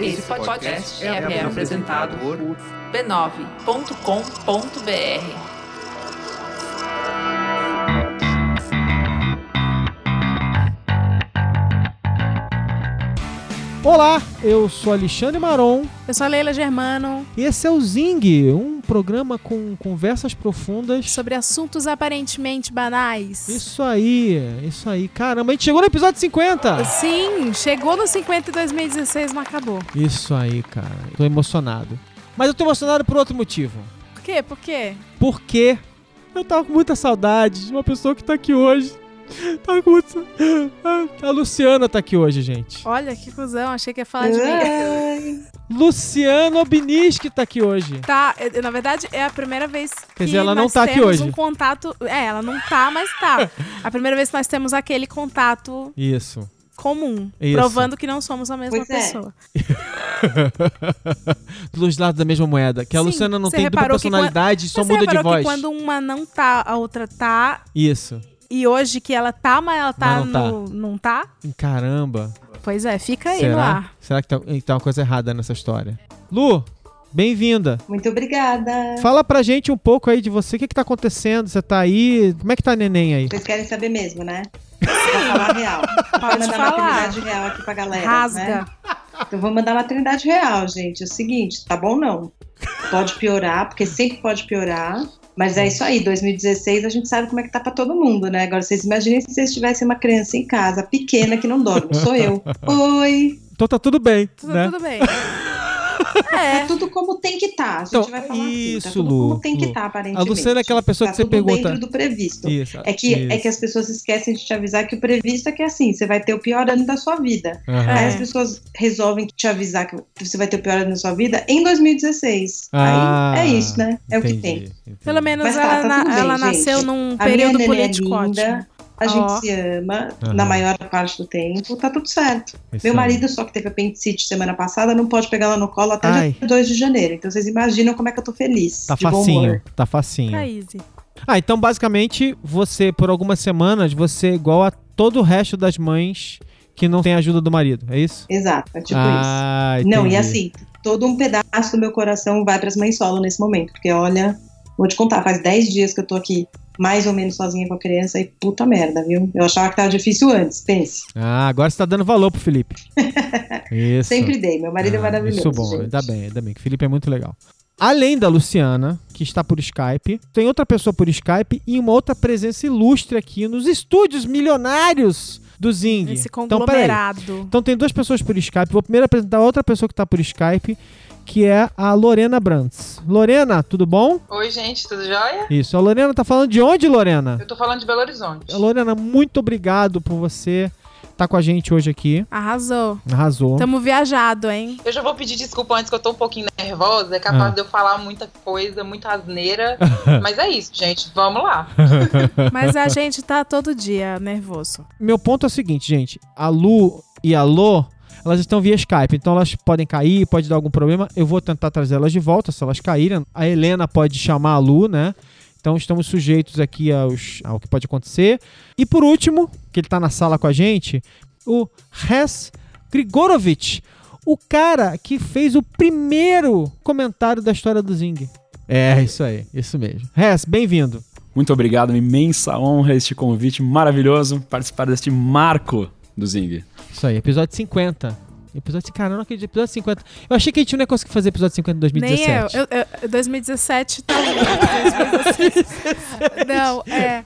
Esse podcast é apresentado por b9.com.br. Olá, eu sou Alexandre Maron Eu sou a Leila Germano, e esse é o Zing, um programa com conversas profundas. sobre assuntos aparentemente banais. Isso aí, isso aí. Caramba, a gente chegou no episódio 50. Sim, chegou no 50 em 2016, não acabou. Isso aí, cara. Tô emocionado. Mas eu tô emocionado por outro motivo. Por quê? Por quê? Porque eu tava com muita saudade de uma pessoa que tá aqui hoje. Tava com muita... A Luciana tá aqui hoje, gente. Olha que cuzão, achei que ia falar de mim. Luciana Obiniski tá aqui hoje. Tá, é- na verdade é a primeira vez que Quer dizer, ela não nós tá aqui temos hoje. um contato... É, ela não tá, mas tá. A primeira vez que nós temos aquele contato Isso. comum, Isso. provando que não somos a mesma Pois é. pessoa. Dos lados da mesma moeda. Que a Sim, Luciana não tem dupla que personalidade e só você muda de voz. que quando uma não tá, a outra tá, Isso. E hoje que ela tá, mas ela tá, Mas não tá. no... Não tá? Caramba. Pois é, fica aí no Será? ar. Será que tá, que tá uma coisa errada nessa história? Lu, bem-vinda. Muito obrigada. Fala pra gente um pouco aí de você. O que que tá acontecendo? Você tá aí? Como é que tá a neném aí? Vocês querem saber mesmo, né? Vou falar real. Vou Pode mandar falar. maternidade real aqui pra galera. Rasga. Né? Então vou mandar maternidade real, gente. É o seguinte, tá bom não. Pode piorar, porque sempre pode piorar. Mas é isso aí, 2016 a gente sabe como é que tá pra todo mundo, né? Agora vocês imaginem se vocês tivessem uma criança em casa, pequena, que não dorme. Sou eu. Oi. Então tá tudo bem, Tudo, né? tudo bem. É É, tudo como tem que tá. A gente Então, vai falar assim, isso, tá tudo Lu, como tem que Lu. tá, aparentemente. A Luciana é aquela pessoa tá que você pergunta. dentro do previsto. Isso. É que, é isso. que as pessoas esquecem de te avisar que o previsto é que é assim, você vai ter o pior ano da sua vida. Aham. Aí É. as pessoas resolvem te avisar que você vai ter o pior ano da sua vida em 2016. Ah, Aí é isso, né? É o que entendi, tem. entendi. pelo menos Mas tá, ela, tá na- bem, ela nasceu num A período é político ótimo. A gente Ó. se ama Aham. na maior parte do tempo, tá tudo certo. Isso Meu marido, só que teve apendicite semana passada, não pode pegar ela no colo até Ai. dia 2 de janeiro. Então vocês imaginam como é que eu tô feliz. Tá de bom facinho, humor. tá facinho. Tá easy. Ah, então basicamente você, por algumas semanas, você é igual a todo o resto das mães que não tem ajuda do marido, é isso? Exato, é tipo isso. ah, Não, entendi. e assim, todo um pedaço do meu coração vai para as mães solo nesse momento, porque olha, vou te contar, faz 10 dias que eu tô aqui mais ou menos sozinha com a criança e puta merda, viu? Eu achava que tava difícil antes, pense. Ah, agora você tá dando valor pro Felipe. Isso. Sempre dei, meu marido é Ah, maravilhoso. Isso bom, gente. ainda bem, ainda bem, que o Felipe é muito legal. Além da Luciana, que está por Skype, tem outra pessoa por Skype e uma outra presença ilustre aqui nos estúdios milionários do Zing. Esse Então, conglomerado. Então tem duas pessoas por Skype. Vou primeiro apresentar outra pessoa que está por Skype, que é a Lorena Brantz. Lorena, tudo bom? Oi, gente, tudo jóia? Isso. A Lorena tá falando de onde, Lorena? Eu tô falando de Belo Horizonte. Lorena, muito obrigado por você estar com a gente hoje aqui. Arrasou. Arrasou. Tamo viajado, hein? Eu já vou pedir desculpa antes que eu tô um pouquinho nervosa. É capaz Ah. de eu falar muita coisa, muita asneira. Mas é isso, gente. Vamos lá. Mas a gente tá todo dia nervoso. Meu ponto é o seguinte, gente. A Lu e a Lô, elas estão via Skype, então elas podem cair, pode dar algum problema. Eu vou tentar trazer elas de volta se elas caírem. A Helena pode chamar a Lu, né? Então estamos sujeitos aqui aos, ao que pode acontecer. E por último, que ele tá na sala com a gente, o Res Grigorovich, o cara que fez o primeiro comentário da história do Zing. É, isso aí, isso mesmo. Res, bem-vindo. Muito obrigado, uma imensa honra este convite maravilhoso participar deste marco do Zing. Isso aí, episódio 50. Episódio, cara, eu não acredito, episódio 50. Eu achei que a gente não ia conseguir fazer episódio 50 em 2017. Nem eu. eu, eu 2017 tá. 2016. Não, é.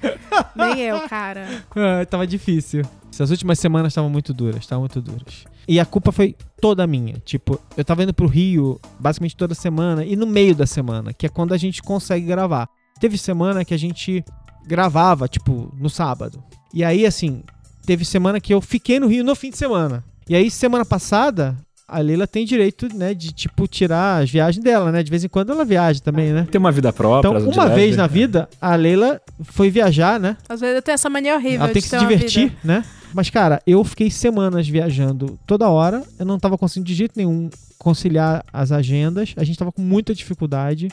Nem eu, cara. Ah, tava difícil. Essas últimas semanas estavam muito duras, estavam muito duras. E a culpa foi toda minha. Tipo, eu tava indo pro Rio basicamente toda semana e no meio da semana, que é quando a gente consegue gravar. Teve semana que a gente gravava, tipo, no sábado. E aí, assim, teve semana que eu fiquei no Rio no fim de semana. E aí, semana passada, a Leila tem direito, né, de, tipo, tirar as viagens dela, né? De vez em quando ela viaja também, né? Tem uma vida própria. Então, uma leve. vez na vida, a Leila foi viajar, né? Às vezes eu tenho essa mania horrível Ela tem que se divertir, vida. né? Mas, cara, eu fiquei semanas viajando toda hora. Eu não tava conseguindo de jeito nenhum conciliar as agendas. A gente tava com muita dificuldade.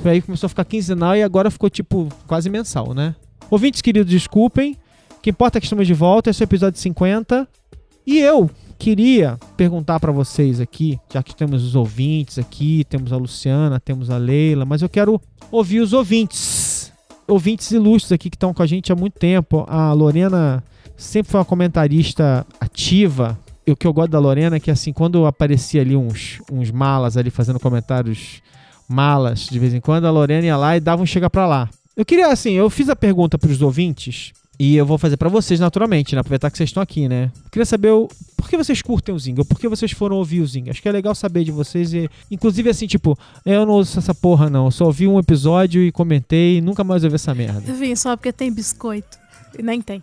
Foi aí que começou a ficar quinzenal e agora ficou, tipo, quase mensal, né? Ouvintes queridos, desculpem. Que importa é que estamos de volta. Esse é o episódio 50. E eu queria perguntar para vocês aqui, já que temos os ouvintes aqui, temos a Luciana, temos a Leila, mas eu quero ouvir os ouvintes. Ouvintes ilustres aqui que estão com a gente há muito tempo. A Lorena sempre foi uma comentarista ativa. E o que eu gosto da Lorena é que, assim, quando aparecia ali uns, uns malas ali fazendo comentários malas de vez em quando, a Lorena ia lá e dava um chega pra lá. Eu queria, assim, eu fiz a pergunta pros ouvintes e eu vou fazer pra vocês naturalmente, né? Aproveitar que vocês estão aqui, né? Queria saber o, por que vocês curtem o Zing, ou por que vocês foram ouvir o Zing. Acho que é legal saber de vocês e, inclusive, assim, tipo, eu não ouço essa porra, não. Eu só ouvi um episódio e comentei e nunca mais ouvi essa merda. Eu vim só porque tem biscoito. E nem tem.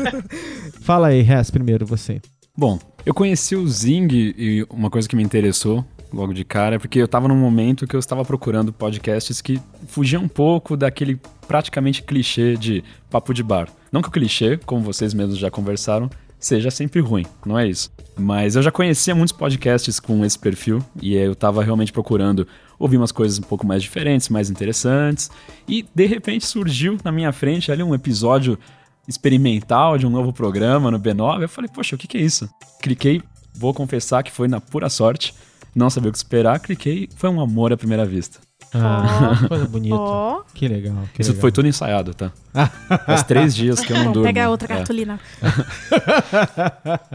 Fala aí, Res, primeiro, você. Bom, eu conheci o Zing e uma coisa que me interessou logo de cara é porque eu tava num momento que eu estava procurando podcasts que fugiam um pouco daquele praticamente clichê de papo de bar. Não que o clichê, como vocês mesmos já conversaram, seja sempre ruim, não é isso. Mas eu já conhecia muitos podcasts com esse perfil e eu tava realmente procurando ouvir umas coisas um pouco mais diferentes, mais interessantes. E de repente surgiu na minha frente ali um episódio experimental de um novo programa no B9. Eu falei, poxa, o que, que é isso? Cliquei, vou confessar que foi na pura sorte, não sabia o que esperar, cliquei, foi um amor à primeira vista. Ah, coisa bonita. Ó. Que legal. Que Isso legal. foi tudo ensaiado, tá? Faz três dias que eu não Bom, durmo. pega outra É. cartolina.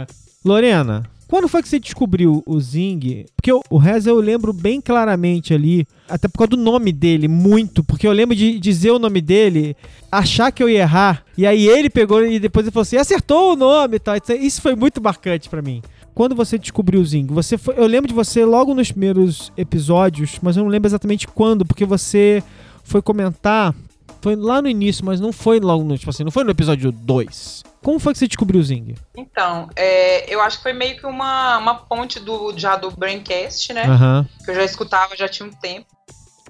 Lorena, quando foi que você descobriu o Zing? Porque o, o Reza eu lembro bem claramente ali, até por causa do nome dele, muito, porque eu lembro de dizer o nome dele, achar que eu ia errar, e aí ele pegou e depois ele falou assim, acertou o nome e tal. Isso- Isso foi muito marcante pra mim. Quando você descobriu o Zing, você foi, eu lembro de você logo nos primeiros episódios, mas eu não lembro exatamente quando, porque você foi comentar, foi lá no início, mas não foi logo no, tipo assim, não foi no episódio 2. Como foi que você descobriu o Zing? Então, é, eu acho que foi meio que uma, uma ponte do, já do Braincast, né? Aham. Que eu já escutava já tinha um tempo.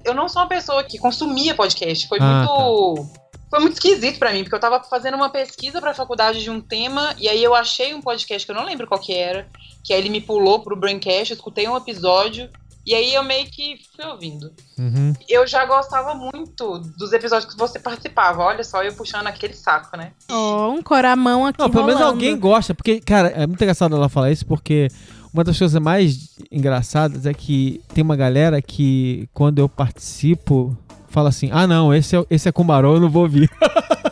Eu não sou uma pessoa que consumia podcast. Foi Ah, muito. Foi muito esquisito pra mim, porque eu tava fazendo uma pesquisa pra faculdade de um tema, e aí eu achei um podcast que eu não lembro qual que era, que aí ele me pulou pro Braincast, eu escutei um episódio, e aí eu meio que fui ouvindo. Uhum. Eu já gostava muito dos episódios que você participava. Olha só, eu puxando aquele saco, né? Ó, um coramão aqui Não, pelo menos alguém gosta, porque, cara, é muito engraçado ela falar isso, porque uma das coisas mais engraçadas é que tem uma galera que, quando eu participo, fala assim: ah, não, esse é, esse é com barão, eu não vou ouvir.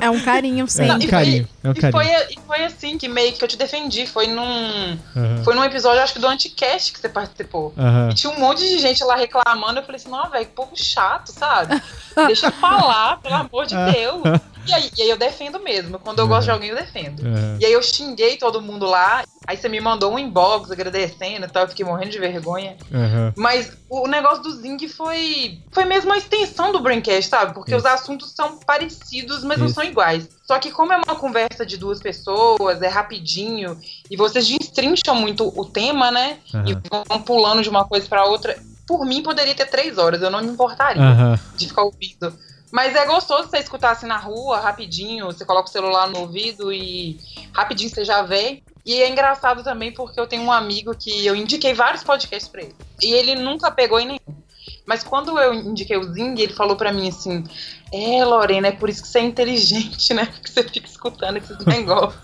É um carinho É sempre. um e foi- carinho, é um E carinho. foi, e foi assim que meio que eu te defendi. Foi num, Aham, foi num episódio, acho que do Anticast que você participou. aham. E tinha um monte de gente lá reclamando. Eu falei assim, não, velho, que povo chato, sabe? Deixa eu falar, pelo amor de Deus. E aí, e aí eu defendo mesmo. Quando eu gosto de alguém, eu defendo. aham. E aí eu xinguei todo mundo lá. Aí você me mandou um inbox agradecendo e tal. Eu fiquei morrendo de vergonha. aham. Mas o negócio do Zing foi. Foi mesmo a extensão do Braincast, sabe? Porque os assuntos são parecidos, mas não Isso. são iguais. Só que, como é uma conversa de duas pessoas, é rapidinho, e vocês destrincham muito o tema, né? E Aham. vão pulando de uma coisa pra outra. Por mim, poderia ter três horas, eu não me importaria Aham. de ficar ouvindo. Mas é gostoso você escutar assim na rua, rapidinho, você coloca o celular no ouvido e rapidinho você já vê. E é engraçado também porque eu tenho um amigo que eu indiquei vários podcasts pra ele. E ele nunca pegou em nenhum. Mas quando eu indiquei o Zing, ele falou pra mim assim: É, Lorena, é por isso que você é inteligente, né? Porque você fica escutando esses negócios.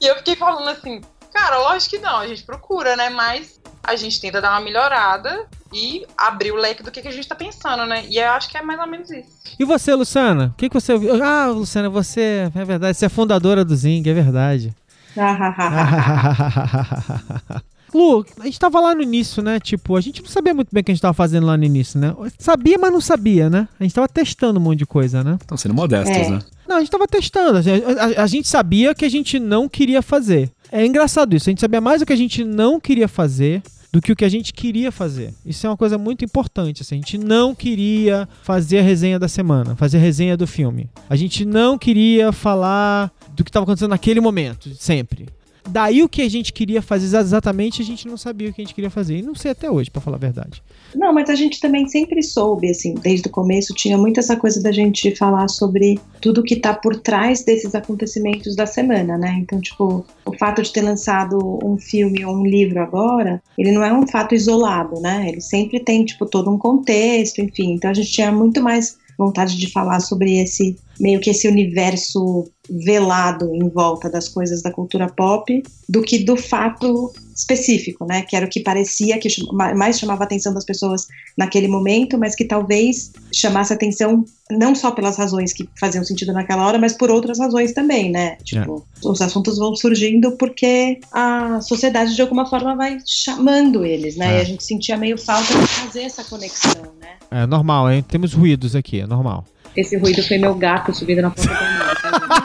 e eu fiquei falando assim: Cara, lógico que não, a gente procura, né? Mas a gente tenta dar uma melhorada e abrir o leque do que, que a gente tá pensando, né? E eu acho que é mais ou menos isso. E você, Luciana? O que, que você ouviu? Ah, Luciana, você. É verdade, você é fundadora do Zing, é verdade. Lu, a gente tava lá no início, né? Tipo, a gente não sabia muito bem o que a gente tava fazendo lá no início, né? Sabia, mas não sabia, né? A gente tava testando um monte de coisa, né? Estão sendo modestos, É. né? Não, a gente tava testando. A, a- a gente sabia que a gente não queria fazer. É engraçado isso. A gente sabia mais o que a gente não queria fazer do que o que a gente queria fazer. Isso é uma coisa muito importante. Assim. A gente não queria fazer a resenha da semana, fazer a resenha do filme. A gente não queria falar do que estava acontecendo naquele momento, sempre. Daí o que a gente queria fazer exatamente, a gente não sabia o que a gente queria fazer. E não sei até hoje, pra falar a verdade. Não, mas a gente também sempre soube, assim, desde o começo tinha muito essa coisa da gente falar sobre tudo que tá por trás desses acontecimentos da semana, né? Então, tipo, o fato de ter lançado um filme ou um livro agora, ele não é um fato isolado, né? Ele sempre tem, tipo, todo um contexto, enfim. Então a gente tinha muito mais vontade de falar sobre esse meio que esse universo velado em volta das coisas da cultura pop do que do fato específico, né? Que era o que parecia que mais chamava a atenção das pessoas naquele momento, mas que talvez chamasse atenção não só pelas razões que faziam sentido naquela hora, mas por outras razões também, né? Tipo, os assuntos vão surgindo porque a sociedade de alguma forma vai chamando eles, né? É. E a gente sentia meio falta de fazer essa conexão, né? É normal, hein? Temos ruídos aqui, é normal. Esse ruído foi meu gato subindo na ponta da mão.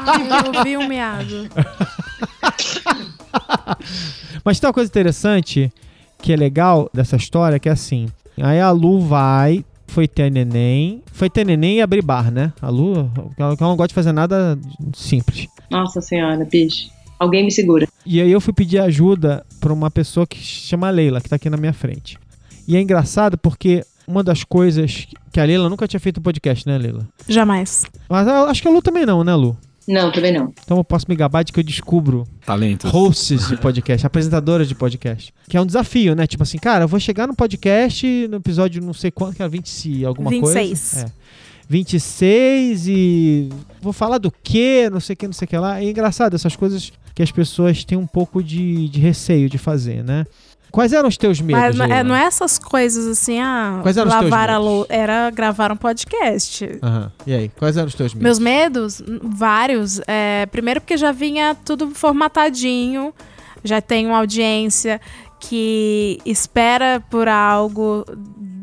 Ai, eu ouvi um miado. Mas tem uma coisa interessante que é legal dessa história, que é assim. Aí a Lu vai, foi ter neném. Foi ter neném e abrir bar, né? A Lu, ela ela não gosta de fazer nada simples. Nossa senhora, bicho. Alguém me segura. E aí eu fui pedir ajuda pra uma pessoa que se chama Leila, que tá aqui na minha frente. E é engraçado porque uma das coisas que a Leila nunca tinha feito um podcast, né, Leila? Jamais. Mas eu acho que a Lu também não, né, Lu? Não, também não. Então eu posso me gabar de que eu descubro Talentos. hosts de podcast, apresentadoras de podcast. Que é um desafio, né? Tipo assim, cara, eu vou chegar no podcast no episódio não sei quanto, que era 20 e alguma 26. coisa. É. 26 e vou falar do quê, não sei o que, não sei o que lá. É engraçado essas coisas que as pessoas têm um pouco de, de receio de fazer, né? Quais eram os teus medos, Mas não é, não é essas coisas assim, ah, Quais eram lavar a medos? lou... Era gravar um podcast. Aham. E aí, quais eram os teus medos? Meus medos, vários. É, primeiro porque já vinha tudo formatadinho, já tem uma audiência que espera por algo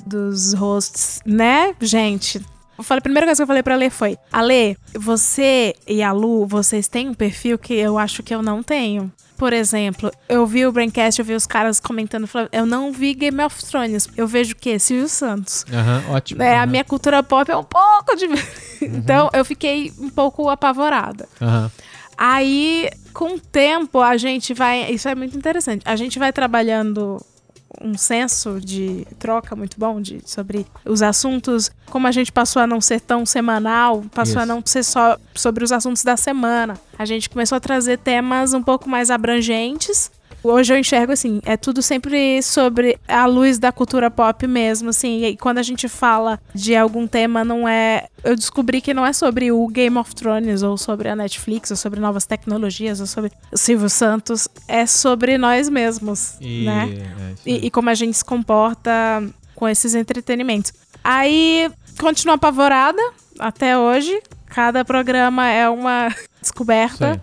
dos hosts, né, gente? Eu falei, a primeira coisa que eu falei pra Lê foi: Ale, você e a Lu, vocês têm um perfil que eu acho que eu não tenho. Por exemplo, eu vi o Braincast, eu vi os caras comentando, falando, eu não vi Game of Thrones. Eu vejo o quê? Silvio Santos. Aham, ótimo. É, a Aham. minha cultura pop é um pouco de. então eu fiquei um pouco apavorada. Aí, com o tempo, a gente vai. Isso é muito interessante. A gente vai trabalhando um senso de troca muito bom de, sobre os assuntos. Como a gente passou a não ser tão semanal, passou a Isso. não ser só sobre os assuntos da semana. A gente começou a trazer temas um pouco mais abrangentes. Hoje eu enxergo assim, é tudo sempre sobre a luz da cultura pop mesmo, assim. E quando a gente fala de algum tema, não é. Eu descobri que não é sobre o Game of Thrones, ou sobre a Netflix, ou sobre novas tecnologias, ou sobre o Silvio Santos. É sobre nós mesmos, E, né? é E, e como a gente se comporta com esses entretenimentos. Aí, continuo apavorada até hoje. Cada programa é uma descoberta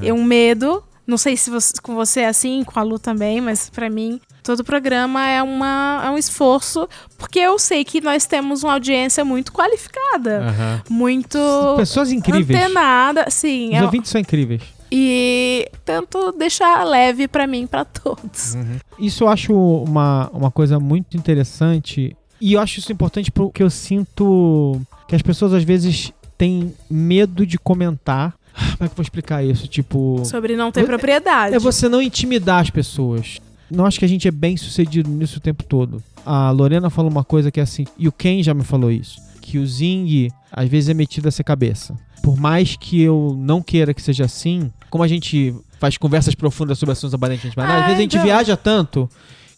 aí. é um medo. Não sei se você- com você é assim, com a Lu também, mas pra mim todo programa é, uma, é um esforço, porque eu sei que nós temos uma audiência muito qualificada, Aham. muito Pessoas incríveis. antenada, sim. Os é- ouvintes são incríveis. e tento deixar leve pra mim, pra todos. Isso eu acho uma, uma coisa muito interessante. E eu acho isso importante porque eu sinto que as pessoas às vezes têm medo de comentar. Como é que eu vou explicar isso? Tipo. Sobre não ter propriedade. É você não intimidar as pessoas. Não acho que a gente é bem sucedido nisso o tempo todo. A Lorena falou uma coisa que é assim, e o Ken já me falou isso, que o Zing às vezes é metido a ser cabeça. Por mais que eu não queira que seja assim, como a gente faz conversas profundas sobre assuntos aparentemente banais, às Ah, vezes a gente então. viaja tanto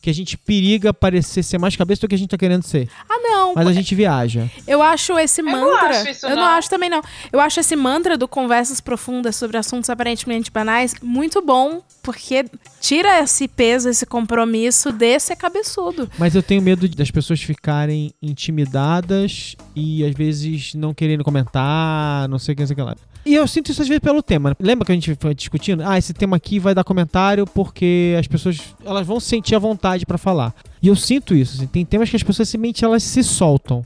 que a gente periga parecer ser mais cabeça do que a gente tá querendo ser. Ah, não. Mas a gente viaja. Eu acho esse não mantra. acho isso, eu não não. acho também, não. Eu acho esse mantra do conversas profundas sobre assuntos aparentemente banais muito bom, porque tira esse peso, esse compromisso de ser cabeçudo. Mas eu tenho medo das pessoas ficarem intimidadas e às vezes não querendo comentar, não sei o que, não sei o que lá. E eu sinto isso às vezes pelo tema. né? Lembra que a gente foi discutindo? Ah, esse tema aqui vai dar comentário porque as pessoas elas vão sentir a vontade pra falar. E eu sinto isso. assim, tem temas que as pessoas simplesmente elas se soltam.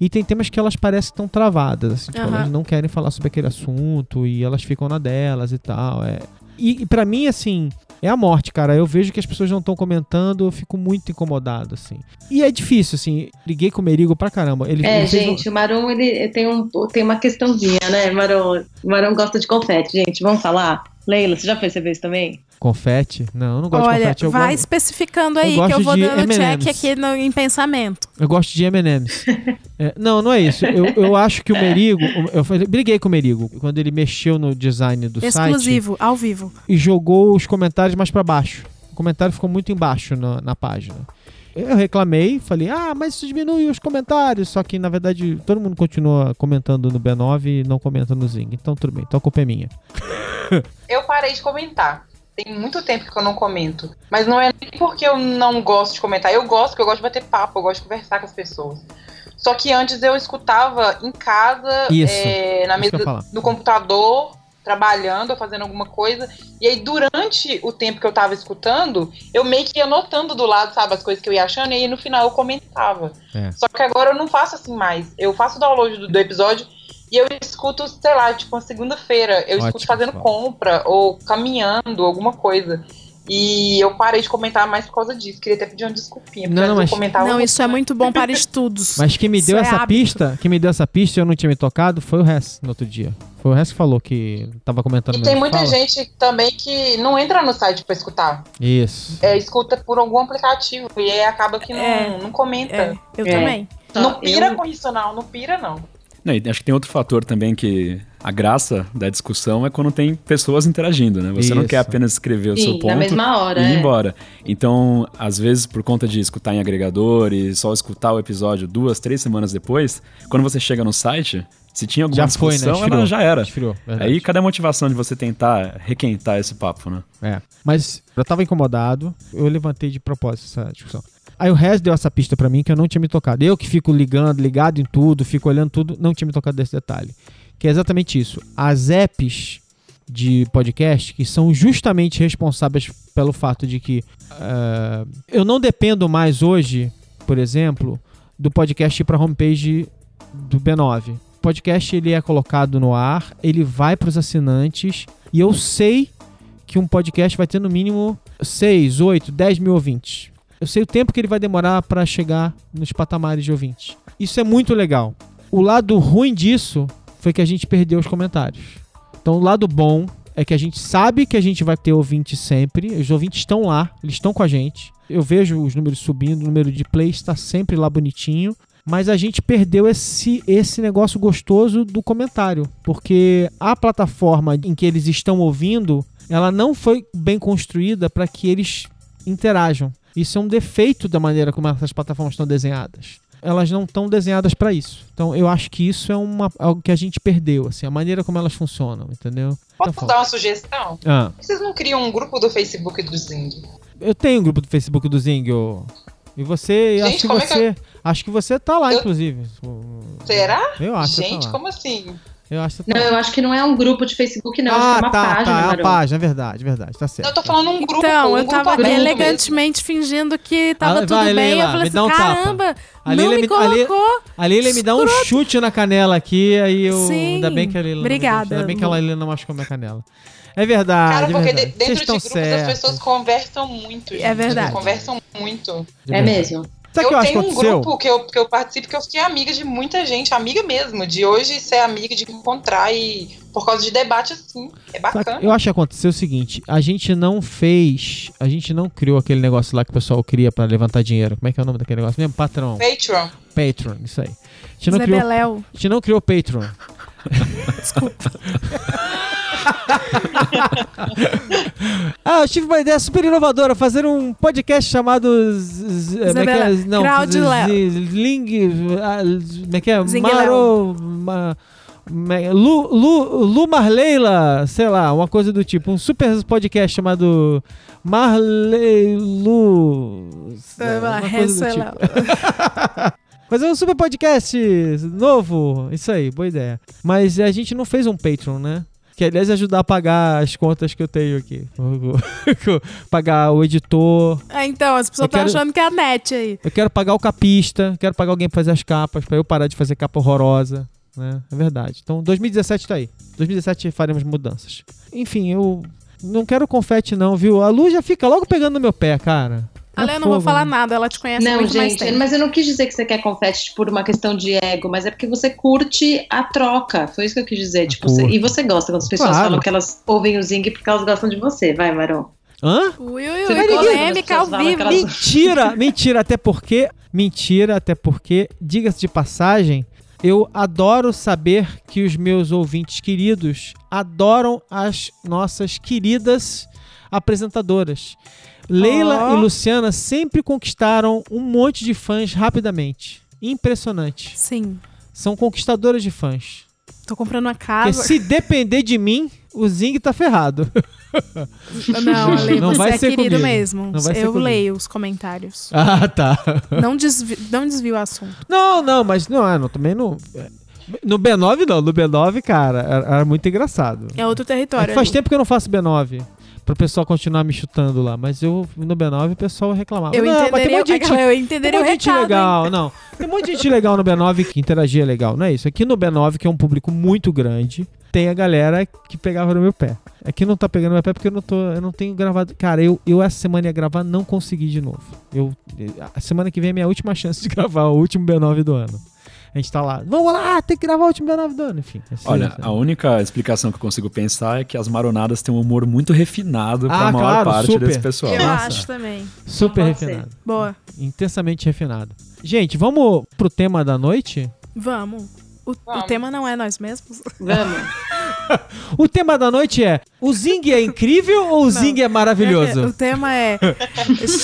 E tem temas que elas parecem tão travadas, assim, tipo, Aham. elas não querem falar sobre aquele assunto e elas ficam na delas e tal. É. E, e para mim, assim, é a morte, cara. Eu vejo que as pessoas não estão comentando, eu fico muito incomodado, assim. E é difícil, assim. Liguei com o Merigo pra caramba. Ele, É, ele fez um- gente, o Maron ele tem, um, tem uma questãozinha, né, Maron? O Maron gosta de confete, gente. Vamos falar? Leila, você já percebeu isso também? Confete? Não, eu não gosto de Olha, confete. Eu, vai especificando eu aí, que eu vou de dando check aqui no- em pensamento. eu gosto de M&M's. É, não, não é isso. Eu, eu acho que o Merigo... Eu briguei com o Merigo quando ele mexeu no design do site Exclusivo, ao vivo. e jogou os comentários mais pra baixo. O comentário ficou muito embaixo na, na página. Eu reclamei, falei, ah, mas isso diminui os comentários. Só que, na verdade, todo mundo continua comentando no B9 e não comenta no Zing. Então, tudo bem, então a culpa é minha. Eu parei de comentar. Tem muito tempo que eu não comento. Mas não é nem porque eu não gosto de comentar. Eu gosto, porque eu gosto de bater papo, eu gosto de conversar com as pessoas. Só que antes eu escutava em casa, Isso, é, na mesa, no computador, trabalhando ou fazendo alguma coisa. E aí, durante o tempo que eu tava escutando, eu meio que ia anotando do lado, sabe, as coisas que eu ia achando, e aí no final eu comentava. É. Só que agora eu não faço assim mais. Eu faço o download do, do episódio e eu escuto, sei lá, tipo, uma segunda-feira. Eu Ótimo, escuto fazendo compra ou caminhando, alguma coisa. E eu parei de comentar mais por causa disso. Queria até pedir uma desculpinha. Não, não, mas- Não, isso é muito bom para estudos. Mas quem me Isso deu é essa hábito. pista, quem me deu essa pista e eu não tinha me tocado, foi o Hess no outro dia. Foi o Hess que falou que tava comentando E tem muita Fala. gente também que não entra no site pra escutar. Isso. É, escuta por algum aplicativo e aí acaba que não, É. não comenta. É, eu É. também. Não Só pira eu- com isso, não. Não pira, não. Não, e acho que tem outro fator também que a graça da discussão é quando tem pessoas interagindo, né? Você não Isso. quer apenas escrever o seu ponto na mesma hora. e ir é. embora. Então, às vezes, por conta de escutar em agregador e só escutar o episódio duas, três semanas depois, quando você chega no site, se tinha alguma Já foi, né? discussão, Esfriou. ela já era. Esfriou. Aí, cadê a motivação de você tentar requentar esse papo, né? É. Mas eu tava incomodado, eu levantei de propósito essa discussão. Aí o Rez deu essa pista pra mim que eu não tinha me tocado. Eu que fico ligando, ligado em tudo, fico olhando tudo, não tinha me tocado desse detalhe. Que é exatamente isso. As apps de podcast que são justamente responsáveis pelo fato de que eh, eu não dependo mais hoje, por exemplo, do podcast para homepage do B9. O podcast ele é colocado no ar, ele vai para os assinantes e eu sei que um podcast vai ter no mínimo 6, 8, 10 mil ouvintes. Eu sei o tempo que ele vai demorar para chegar nos patamares de ouvintes. Isso é muito legal. O lado ruim disso foi que a gente perdeu os comentários. Então, o lado bom é que a gente sabe que a gente vai ter ouvinte sempre. Os ouvintes estão lá, eles estão com a gente. Eu vejo os números subindo, o número de plays está sempre lá bonitinho. Mas a gente perdeu esse, esse negócio gostoso do comentário. Porque a plataforma em que eles estão ouvindo, ela não foi bem construída para que eles interajam. Isso é um defeito da maneira como essas plataformas estão desenhadas. Elas não estão desenhadas para isso. Então eu acho que isso é uma, algo que a gente perdeu, assim, a maneira como elas funcionam, entendeu? Posso Então, dar uma sugestão? Ah, Por que Vocês não criam um grupo do Facebook do Zing? eu tenho um grupo do Facebook do Zing, ô. e você, Gente, acho que como é que você, acho que você tá lá, Eu- inclusive. Será? Eu acho Gente, você como assim? Eu acho que Não, tá eu acho que não é um grupo de Facebook, não. acho que é ah, uma tá, página, tá, é uma página, é verdade, é verdade, tá certo. Eu tô falando um grupo. Então, um eu grupo tava mesmo. elegantemente fingindo que tava Ah, tudo vai, bem. Leila, eu falei assim, um caramba, A não Leila me me- colocou. A Leila me dá um chute na canela aqui, aí eu. Sim, ainda bem que a Leila. me obrigada, Ainda bem que a. Leila não machucou minha canela. É verdade. Cara, é porque de- verdade. dentro Vocês de grupos certos. as pessoas conversam muito, gente. É verdade. Conversam muito. É mesmo. Sabe eu acho que tenho um grupo que eu, que eu participo que eu fiquei amiga de muita gente, amiga mesmo, de hoje ser amiga, de encontrar e por causa de debate assim. É Sabe, bacana. Eu acho que aconteceu o seguinte: a gente não fez. A gente não criou aquele negócio lá que o pessoal cria pra levantar dinheiro. Como é que é o nome daquele negócio mesmo? Patrão. Patreon. Patreon, isso aí. A gente não Zé criou, Beléu. a gente não criou Patreon. ah, eu tive uma ideia super inovadora, fazer um podcast chamado Z- é é? Não, Ling, como é que é? Maro, ma- Lu, Lu, Lu Marleila, sei lá, uma coisa do tipo, um super podcast chamado Marley Lu, uma coisa do tipo. lá. Fazer um super podcast novo. Isso aí, boa ideia. Mas a gente não fez um Patreon, né? Que aliás ajudar a pagar as contas que eu tenho aqui. pagar o editor. Ah, então, as pessoas estão quero- achando que é a net aí. Eu quero pagar o capista. Quero pagar alguém pra fazer as capas. Pra eu parar de fazer capa horrorosa. Né? É verdade. Então 2017 tá aí. 2017 faremos mudanças. Enfim, eu não quero confete, não, viu? A Lu já fica logo pegando no meu pé, cara. Ale, eu não vou falar nada, ela te conhece Não, muito mais gente, tempo. mas eu não quis dizer que você quer confete por uma questão de ego, mas é porque você curte a troca. Foi isso que eu quis dizer. Tipo, você- e você gosta quando as pessoas Claro. falam que elas ouvem o Zing porque elas gostam de você. Vai, Marão. Hã? Ui, ui, ui, polêmica ao vivo. Mentira, mentira, até porque, mentira, até porque, diga-se de passagem, eu adoro saber que os meus ouvintes queridos adoram as nossas queridas apresentadoras. Leila Ó. e Luciana sempre conquistaram um monte de fãs rapidamente. Impressionante. Sim. São conquistadoras de fãs. Tô comprando uma Porque casa. se depender de mim, o Zing tá ferrado. Não, Ale, Não vai é ser querido comigo. mesmo. Eu comigo. leio os comentários. ah, tá. Não, desvi não desvio o assunto. Não, não, mas não, é, não também não. é, No B9 não, no B9, cara, era, era muito engraçado. É outro É território. que faz tempo que eu não faço B9. Pro pessoal continuar me chutando lá. Mas eu, no B9, o pessoal reclamava. Eu não, mas tem um entenderia, monte de gente, eu tem um entenderia de gente recado. hein? legal, não. Tem um monte de gente legal no B9 que interagia legal. Não é isso. Aqui no B9, que é um público muito grande, tem a galera que pegava no meu pé. Aqui não tá pegando no meu pé porque eu não tô. Eu não tenho gravado. Cara, eu, eu essa semana ia gravar, não consegui de novo. Eu, a semana que vem é minha última chance de gravar o último B9 do ano. A gente tá lá. Vamos lá, tem que gravar o último B9 do ano. Enfim. esse- Olha, esse- a única explicação que eu consigo pensar é que as maronadas têm um humor muito refinado pra Ah, maior claro, parte super. desse pessoal. Eu Nossa. acho também. super ser. refinado. Boa. Intensamente refinado. Gente, vamos pro tema da noite? Vamos. O, o tema não é nós mesmos? Vamos. O tema da noite é: o Zing é incrível ou o Zing é O maravilhoso? tema é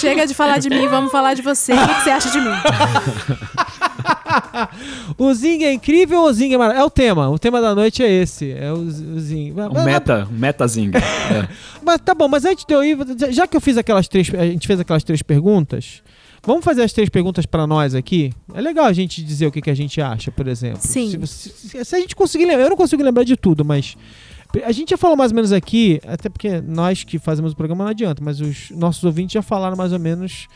chega de falar de mim, vamos falar de você. O que, que você acha de mim? o Zing é incrível ou o Zing é maravilhoso? É o tema. O tema da noite é esse. É o, o Zing. Mas- Um meta, um metazinho. É. Mas tá bom, mas antes de eu ir, já- já que eu fiz aquelas três, a gente fez aquelas três perguntas, vamos fazer as três perguntas pra nós aqui? É legal a gente dizer o que, que a gente acha, por exemplo. Sim. Se, você- se- se a gente conseguir lembrar, eu não consigo lembrar de tudo, mas a gente já falou mais ou menos aqui, até porque nós que fazemos o programa não adianta, mas os nossos ouvintes já falaram mais ou menos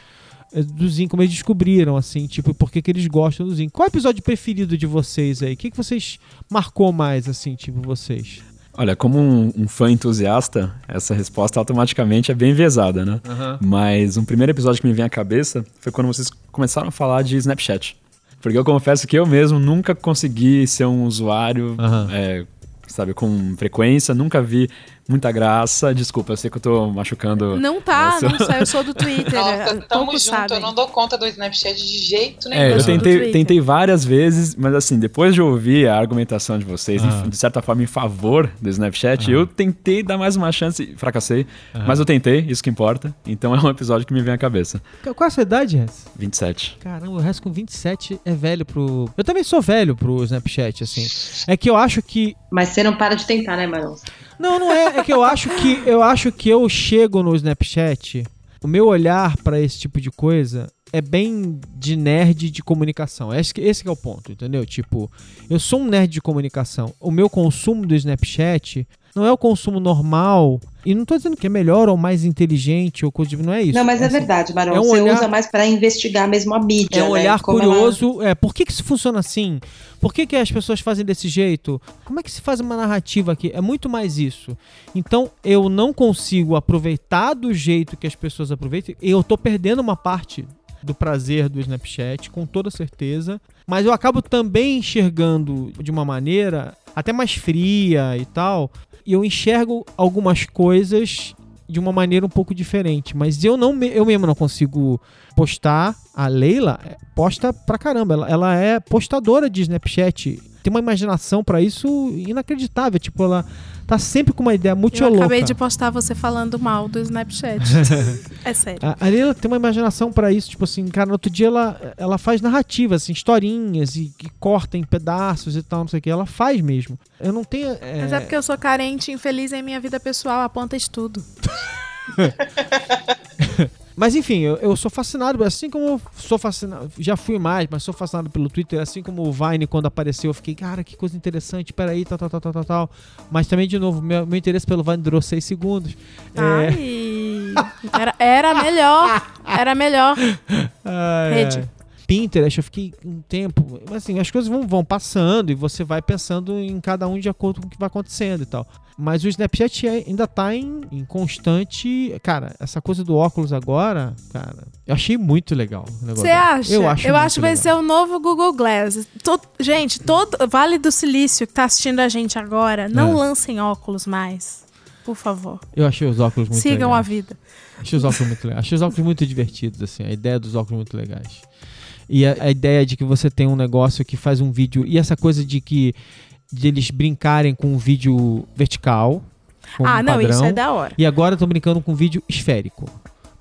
eh, do Zin, como eles descobriram, assim, tipo, por que, que eles gostam do Zin. Qual é o episódio preferido de vocês aí? O que, que vocês marcou mais, assim, tipo, vocês? Olha, como um, um fã entusiasta, essa resposta automaticamente é bem enviesada, né? Mas um primeiro episódio que me vem à cabeça foi quando vocês começaram a falar de Snapchat. Porque eu confesso que eu mesmo nunca consegui ser um usuário, Aham. é, sabe, com frequência, nunca vi muita graça. Desculpa, eu sei que eu tô machucando. Não tá, não sei, eu sou do Twitter. Nossa, tamo junto. sabem. Eu não dou conta do Snapchat de jeito nenhum. É, eu tentei, tentei várias vezes, mas assim, depois de ouvir a argumentação de vocês, Ah. de certa forma, em favor do Snapchat, Ah. eu tentei dar mais uma chance e fracassei. Mas eu tentei, isso que importa. Então é um episódio que me vem à cabeça. Qual é a sua idade, Rez? 27. Caramba, o resto com 27 é velho pro. Eu também sou velho pro Snapchat, assim. É que eu acho que. Mas você não para de tentar, né, Marão? Não, não é. É que eu acho que eu acho que eu chego no Snapchat. O meu olhar pra esse tipo de coisa é bem de nerd de comunicação. Esse, esse é o ponto, entendeu? Tipo, eu sou um nerd de comunicação. O meu consumo do Snapchat não é o consumo normal. E não tô dizendo que é melhor ou mais inteligente ou coisa. de- Não é isso. Não, mas é assim, verdade, Marão. é um você olhar- usa mais pra investigar mesmo a mídia. É um né? olhar Como ela- curioso. É, por que, que isso funciona assim? Por que, que as pessoas fazem desse jeito? Como é que se faz uma narrativa aqui? É muito mais isso. Então eu não consigo aproveitar do jeito que as pessoas aproveitam. E eu tô perdendo uma parte do prazer do Snapchat, com toda certeza. Mas eu acabo também enxergando de uma maneira até mais fria e tal. E eu enxergo algumas coisas de uma maneira um pouco diferente. Mas eu não eu mesmo não consigo postar. A Leila é, posta pra caramba. Ela, ela é postadora de Snapchat. Tem uma imaginação pra isso inacreditável. Tipo, ela tá sempre com uma ideia muito Eu louca. acabei de postar você falando mal do Snapchat. é sério. A a Leila tem uma imaginação pra isso, tipo assim, cara, no outro dia ela, ela faz narrativas, assim, historinhas e que corta em pedaços e tal, não sei o que. Ela faz mesmo. Eu não tenho. é, Mas é porque eu sou carente e infeliz em minha vida pessoal, aponta estudo. Mas enfim, eu, eu sou fascinado, assim como sou fascinado, já fui mais, mas sou fascinado pelo Twitter, assim como o Vine quando apareceu, eu fiquei, cara, que coisa interessante, peraí, tal, tal, tal, tal, tal, tal. Mas também, de novo, meu, meu interesse pelo Vine durou seis segundos. É, Ai, era, era melhor. Era melhor. ah, é. Pinterest, eu fiquei um tempo. Mas assim, as coisas vão, vão passando e você vai pensando em cada um de acordo com o que vai acontecendo e tal. Mas o Snapchat é- ainda tá em, em constante. Cara, essa coisa do óculos agora, cara, eu achei muito legal. Você acha? Eu acho Eu acho que vai legal. ser o novo Google Glass. To- gente, todo Vale do Silício que tá assistindo a gente agora, não É. lancem óculos mais. Por favor. Eu achei os óculos muito Sigam a legais. vida. Achei os óculos muito legais. Achei os óculos muito divertidos, assim. A ideia dos óculos muito legais. E a, a ideia de que você tem um negócio que faz um vídeo. E essa coisa de que. de eles brincarem com um vídeo vertical. ah, não, padrão. isso é da hora. E agora estão brincando com vídeo esférico.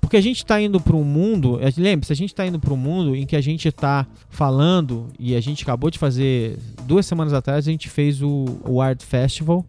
Porque a gente está indo para um mundo, lembre-se, a gente está indo para um mundo em que a gente está falando, e a gente acabou de fazer, duas semanas atrás, a gente fez o, o Art Festival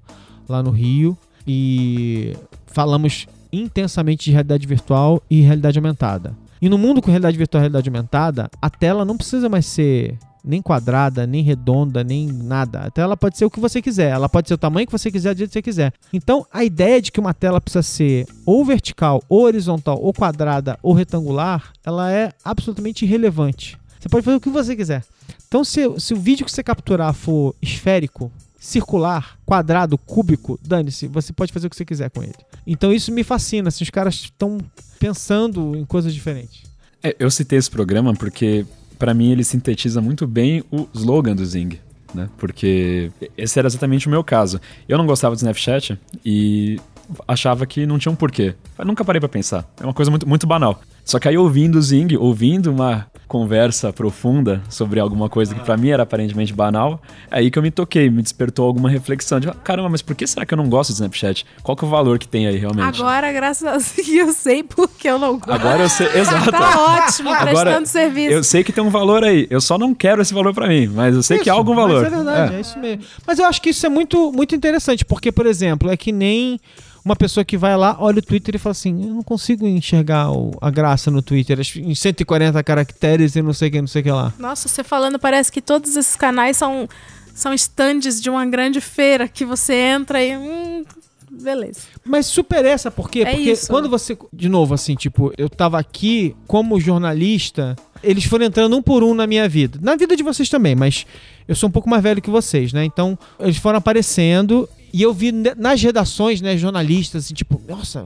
lá no Rio, e falamos intensamente de realidade virtual e realidade aumentada. E no mundo com realidade virtual e realidade aumentada, a tela não precisa mais ser nem quadrada, nem redonda, nem nada. A tela pode ser o que você quiser. Ela pode ser o tamanho que você quiser, do jeito que você quiser. Então, a ideia de que uma tela precisa ser ou vertical, ou horizontal, ou quadrada, ou retangular, ela é absolutamente irrelevante. Você pode fazer o que você quiser. Então, se, se o vídeo que você capturar for esférico, circular, quadrado, cúbico, dane-se, você pode fazer o que você quiser com ele. Então isso me fascina, assim, os caras estão pensando em coisas diferentes. É, eu citei esse programa porque, para mim, ele sintetiza muito bem o slogan do Zing. Né? Porque esse era exatamente o meu caso. Eu não gostava do Snapchat e achava que não tinha um porquê. Eu nunca parei para pensar. É uma coisa muito, muito banal. Só que aí ouvindo o Zing, ouvindo uma conversa profunda sobre alguma coisa que para mim era aparentemente banal, é aí que eu me toquei, me despertou alguma reflexão de, caramba, mas por que será que eu não gosto do Snapchat? Qual que é o valor que tem aí realmente? Agora, graças a Deus, eu sei porque eu não gosto. Agora eu sei, exato. tá ótimo, Agora, prestando serviço. Eu sei que tem um valor aí. Eu só não quero esse valor para mim, mas eu sei que há algum valor. Mas é verdade, é. é isso mesmo. Mas eu acho que isso é muito, muito interessante, porque, por exemplo, é que nem uma pessoa que vai lá, olha o Twitter e fala assim: Eu não consigo enxergar o, a graça no Twitter, em 140 caracteres e não sei o que, não sei o que lá. Nossa, você falando, parece que todos esses canais são, são stands de uma grande feira que você entra e. Hum, beleza. Mas super essa, por quê? É Porque isso. quando você. De novo, assim, tipo, eu tava aqui como jornalista, eles foram entrando um por um na minha vida. Na vida de vocês também, mas eu sou um pouco mais velho que vocês, né? Então, eles foram aparecendo e eu vi nas redações, né, jornalistas, assim, tipo, nossa,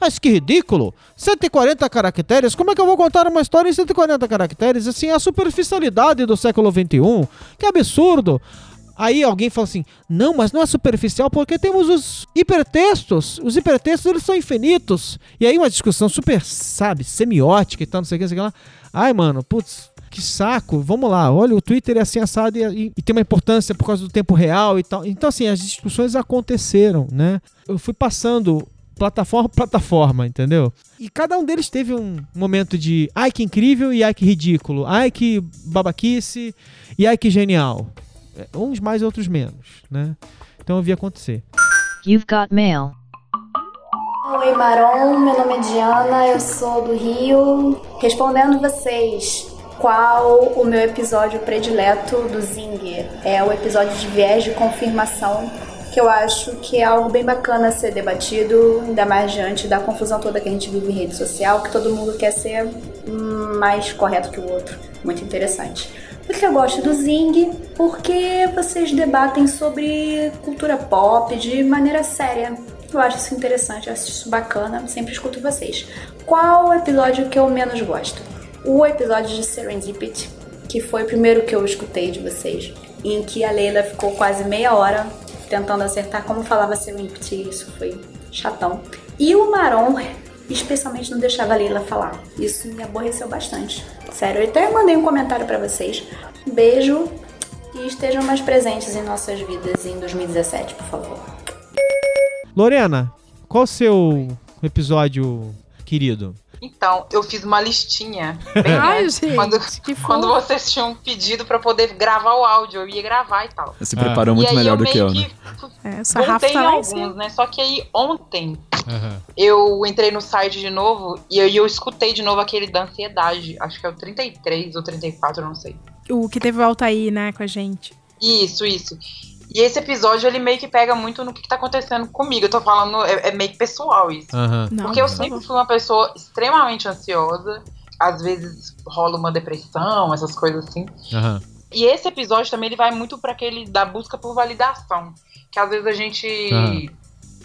mas que ridículo! 140 caracteres? Como é que eu vou contar uma história em 140 caracteres? Assim, a superficialidade do século XXI. Que absurdo! Aí alguém fala assim: não, mas não é superficial porque temos os hipertextos. Os hipertextos eles são infinitos. E aí uma discussão super, sabe, semiótica e tal, não sei o que, não sei o que lá. Ai, mano, putz, que saco. Vamos lá, olha, o Twitter é assim assado e, e- e tem uma importância por causa do tempo real e tal. Então, assim, as discussões aconteceram, né? Eu fui passando plataforma por plataforma, entendeu? E cada um deles teve um momento de ai que incrível e ai que ridículo, ai que babaquice e ai que genial. É, Uns mais, outros menos, né? Então eu vi acontecer. You've got mail. Oi, Maron. Meu nome é Diana, eu sou do Rio. Respondendo vocês, qual o meu episódio predileto do Zing? É o episódio de viés de confirmação, que eu acho que é algo bem bacana a ser debatido, ainda mais diante da confusão toda que a gente vive em rede social, que todo mundo quer ser mais correto que o outro. Muito interessante. Por que eu gosto do Zing? Porque vocês debatem sobre cultura pop de maneira séria. Eu acho isso interessante, eu acho isso bacana, sempre escuto vocês. Qual o episódio que eu menos gosto? O episódio de Serendipity, que foi o primeiro que eu escutei de vocês, em que a Leila ficou quase meia hora tentando acertar como falava Serendipity, isso foi chatão. E o Maron, especialmente, não deixava a Leila falar. Isso me aborreceu bastante. Sério, eu até mandei um comentário pra vocês. Beijo e estejam mais presentes em nossas vidas em 2017, por favor. Lorena, qual o seu episódio querido? Então, eu fiz uma listinha. Bem Ai, antes, gente, quando, que quando vocês tinham pedido pra poder gravar o áudio, eu ia gravar e tal. Você Ah. preparou e muito melhor eu do que eu, né? que É, em tá alguns, né? Só que aí ontem eu entrei no site de novo e aí eu escutei de novo aquele da ansiedade. Acho que é o 33 ou 34, eu não sei. O que teve volta aí, né, com a gente. Isso, isso. E esse episódio, ele meio que pega muito no que, que tá acontecendo comigo. Eu tô falando, é, é meio que pessoal isso. Aham. Não, Porque eu por sempre fui uma pessoa extremamente ansiosa. Às vezes rola uma depressão, essas coisas assim. Aham. E esse episódio também ele vai muito pra aquele da busca por validação. Que às vezes a gente. Aham.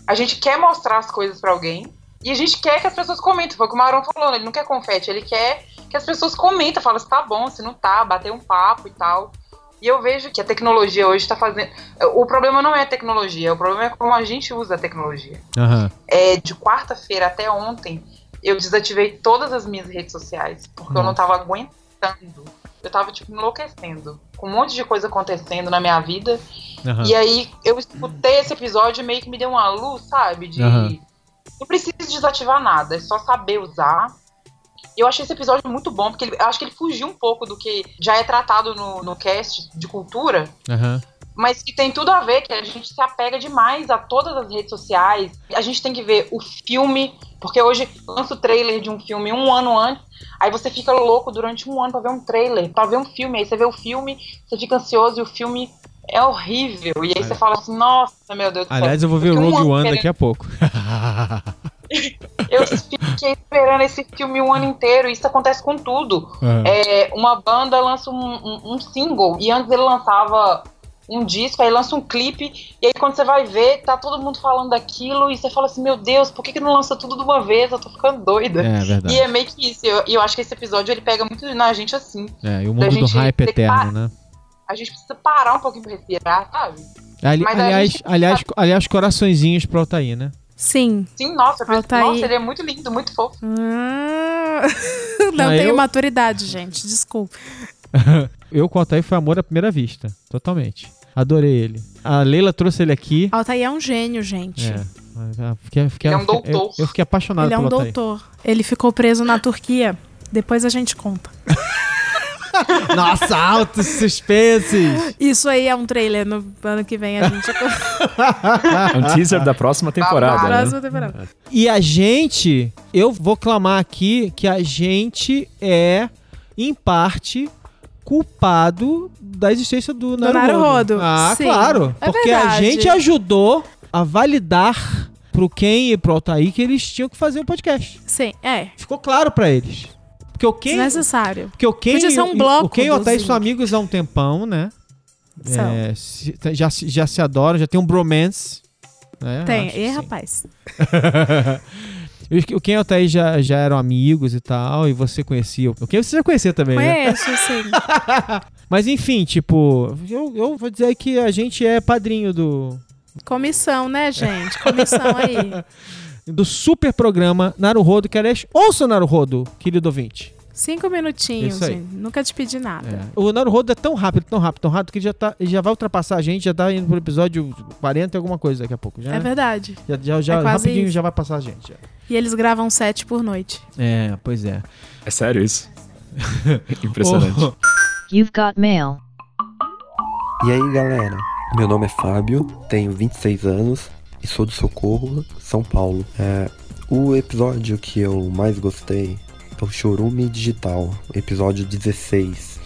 A gente quer mostrar as coisas pra alguém. E a gente quer que as pessoas comentem. Foi o que o Maron falou, né? ele não quer confete, ele quer que as pessoas comentem, falam se tá bom, se não tá, bater um papo e tal. E eu vejo que a tecnologia hoje tá fazendo. O problema não é a tecnologia, o problema é como a gente usa a tecnologia. Aham. É, de quarta-feira até ontem, eu desativei todas as minhas redes sociais, porque eu não tava aguentando. eu tava, tipo, enlouquecendo. Com um monte de coisa acontecendo na minha vida. Aham. E aí eu escutei esse episódio e meio que me deu uma luz, sabe? De. Aham. Não precisa desativar nada, é só saber usar. E eu achei esse episódio muito bom, porque ele- eu acho que ele fugiu um pouco do que já é tratado no, no cast de cultura, Aham. mas que tem tudo a ver, que a gente se apega demais a todas as redes sociais. A gente tem que ver o filme, porque hoje lança o trailer de um filme um ano antes, aí você fica louco durante um ano pra ver um trailer, pra ver um filme, aí você vê o filme, você fica ansioso e o filme é horrível. E aí você fala assim, nossa, meu Deus do céu. Aliás, eu vou ver um Rogue ano One querendo- daqui a pouco. Eu fiquei esperando esse filme um ano inteiro, isso acontece com tudo. Aham. É, uma banda lança um, um- um single, e antes ele lançava um disco, aí lança um clipe, e aí quando você vai ver, tá todo mundo falando daquilo, e você fala assim, meu Deus, por que, que não lança tudo de uma vez? Eu tô ficando doida. É verdade. E é meio que isso, e eu, eu acho que esse episódio ele pega muito na gente assim. É, e o mundo do hype eterno, né? A gente precisa parar um pouquinho pra respirar, sabe? Ali- aliás, gente- aliás, aliás, coraçõezinhos pro Altair, né? Sim. Sim, nossa, Altair. nossa, ele é muito lindo, muito fofo. Ah, Não Ah, tenho eu- maturidade, gente. Desculpa. Eu com o Altair foi amor à primeira vista. Totalmente. Adorei ele. A Leila trouxe ele aqui. Altair é um gênio, gente. É. Fiquei, fiquei, Ele é um fiquei- eu, doutor. eu fiquei apaixonado Ele é um Altair. doutor. Ele ficou preso na Turquia. Depois a gente conta. Nossa, altos suspenses! Isso aí é um trailer. No ano que vem a gente É um teaser da próxima temporada, né? Próxima temporada. E a gente, eu vou clamar aqui que a gente é, em parte, culpado da existência do Naruhodo. Naruhodo, Ah, sim. claro. É porque a verdade. gente ajudou a validar pro Ken e pro Altair que eles tinham que fazer o podcast. Sim, é. Ficou claro pra eles. Porque o Ken... Desnecessário. Porque o Ken, Podia ser um o- bloco o Ken e o são amigos há um tempão, né? É, já, se- já se adoram, já tem um bromance. né? Tem. E rapaz. O Ken e o Altair já, já eram amigos e tal, e você conhecia. O Ken você já conhecia também, né? Conheço, sim. Mas enfim, tipo, eu, eu vou dizer que a gente é padrinho do, Comissão, né, gente? Comissão aí. do super programa Naruhodo, que aliás, ouça o Naruhodo, querido ouvinte. Cinco minutinhos, Isso aí. gente. Nunca te pedi nada. É. O Naruhodo é tão rápido, tão rápido, tão rápido, que ele já, tá, ele já vai ultrapassar a gente, já tá indo pro episódio 40 e alguma coisa daqui a pouco. Já, É verdade. já, já, já É quase rapidinho isso. já vai passar a gente. já. E eles gravam sete por noite. É, pois é. É sério isso? Impressionante. Oh, You've got mail. E aí galera, meu nome é Fábio, tenho 26 anos sou do Socorro, São Paulo. É, o episódio que eu mais gostei é o Chorume Digital, episódio 16.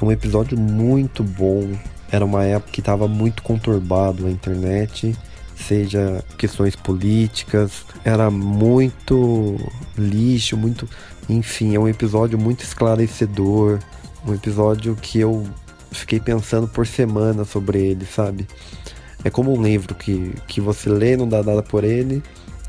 É um episódio muito bom, era uma época que estava muito conturbado a internet, seja questões políticas, era muito lixo, muito. Enfim, é um episódio muito esclarecedor, um episódio que eu fiquei pensando por semana sobre ele, sabe? É como um livro que, que você lê, não dá nada por ele,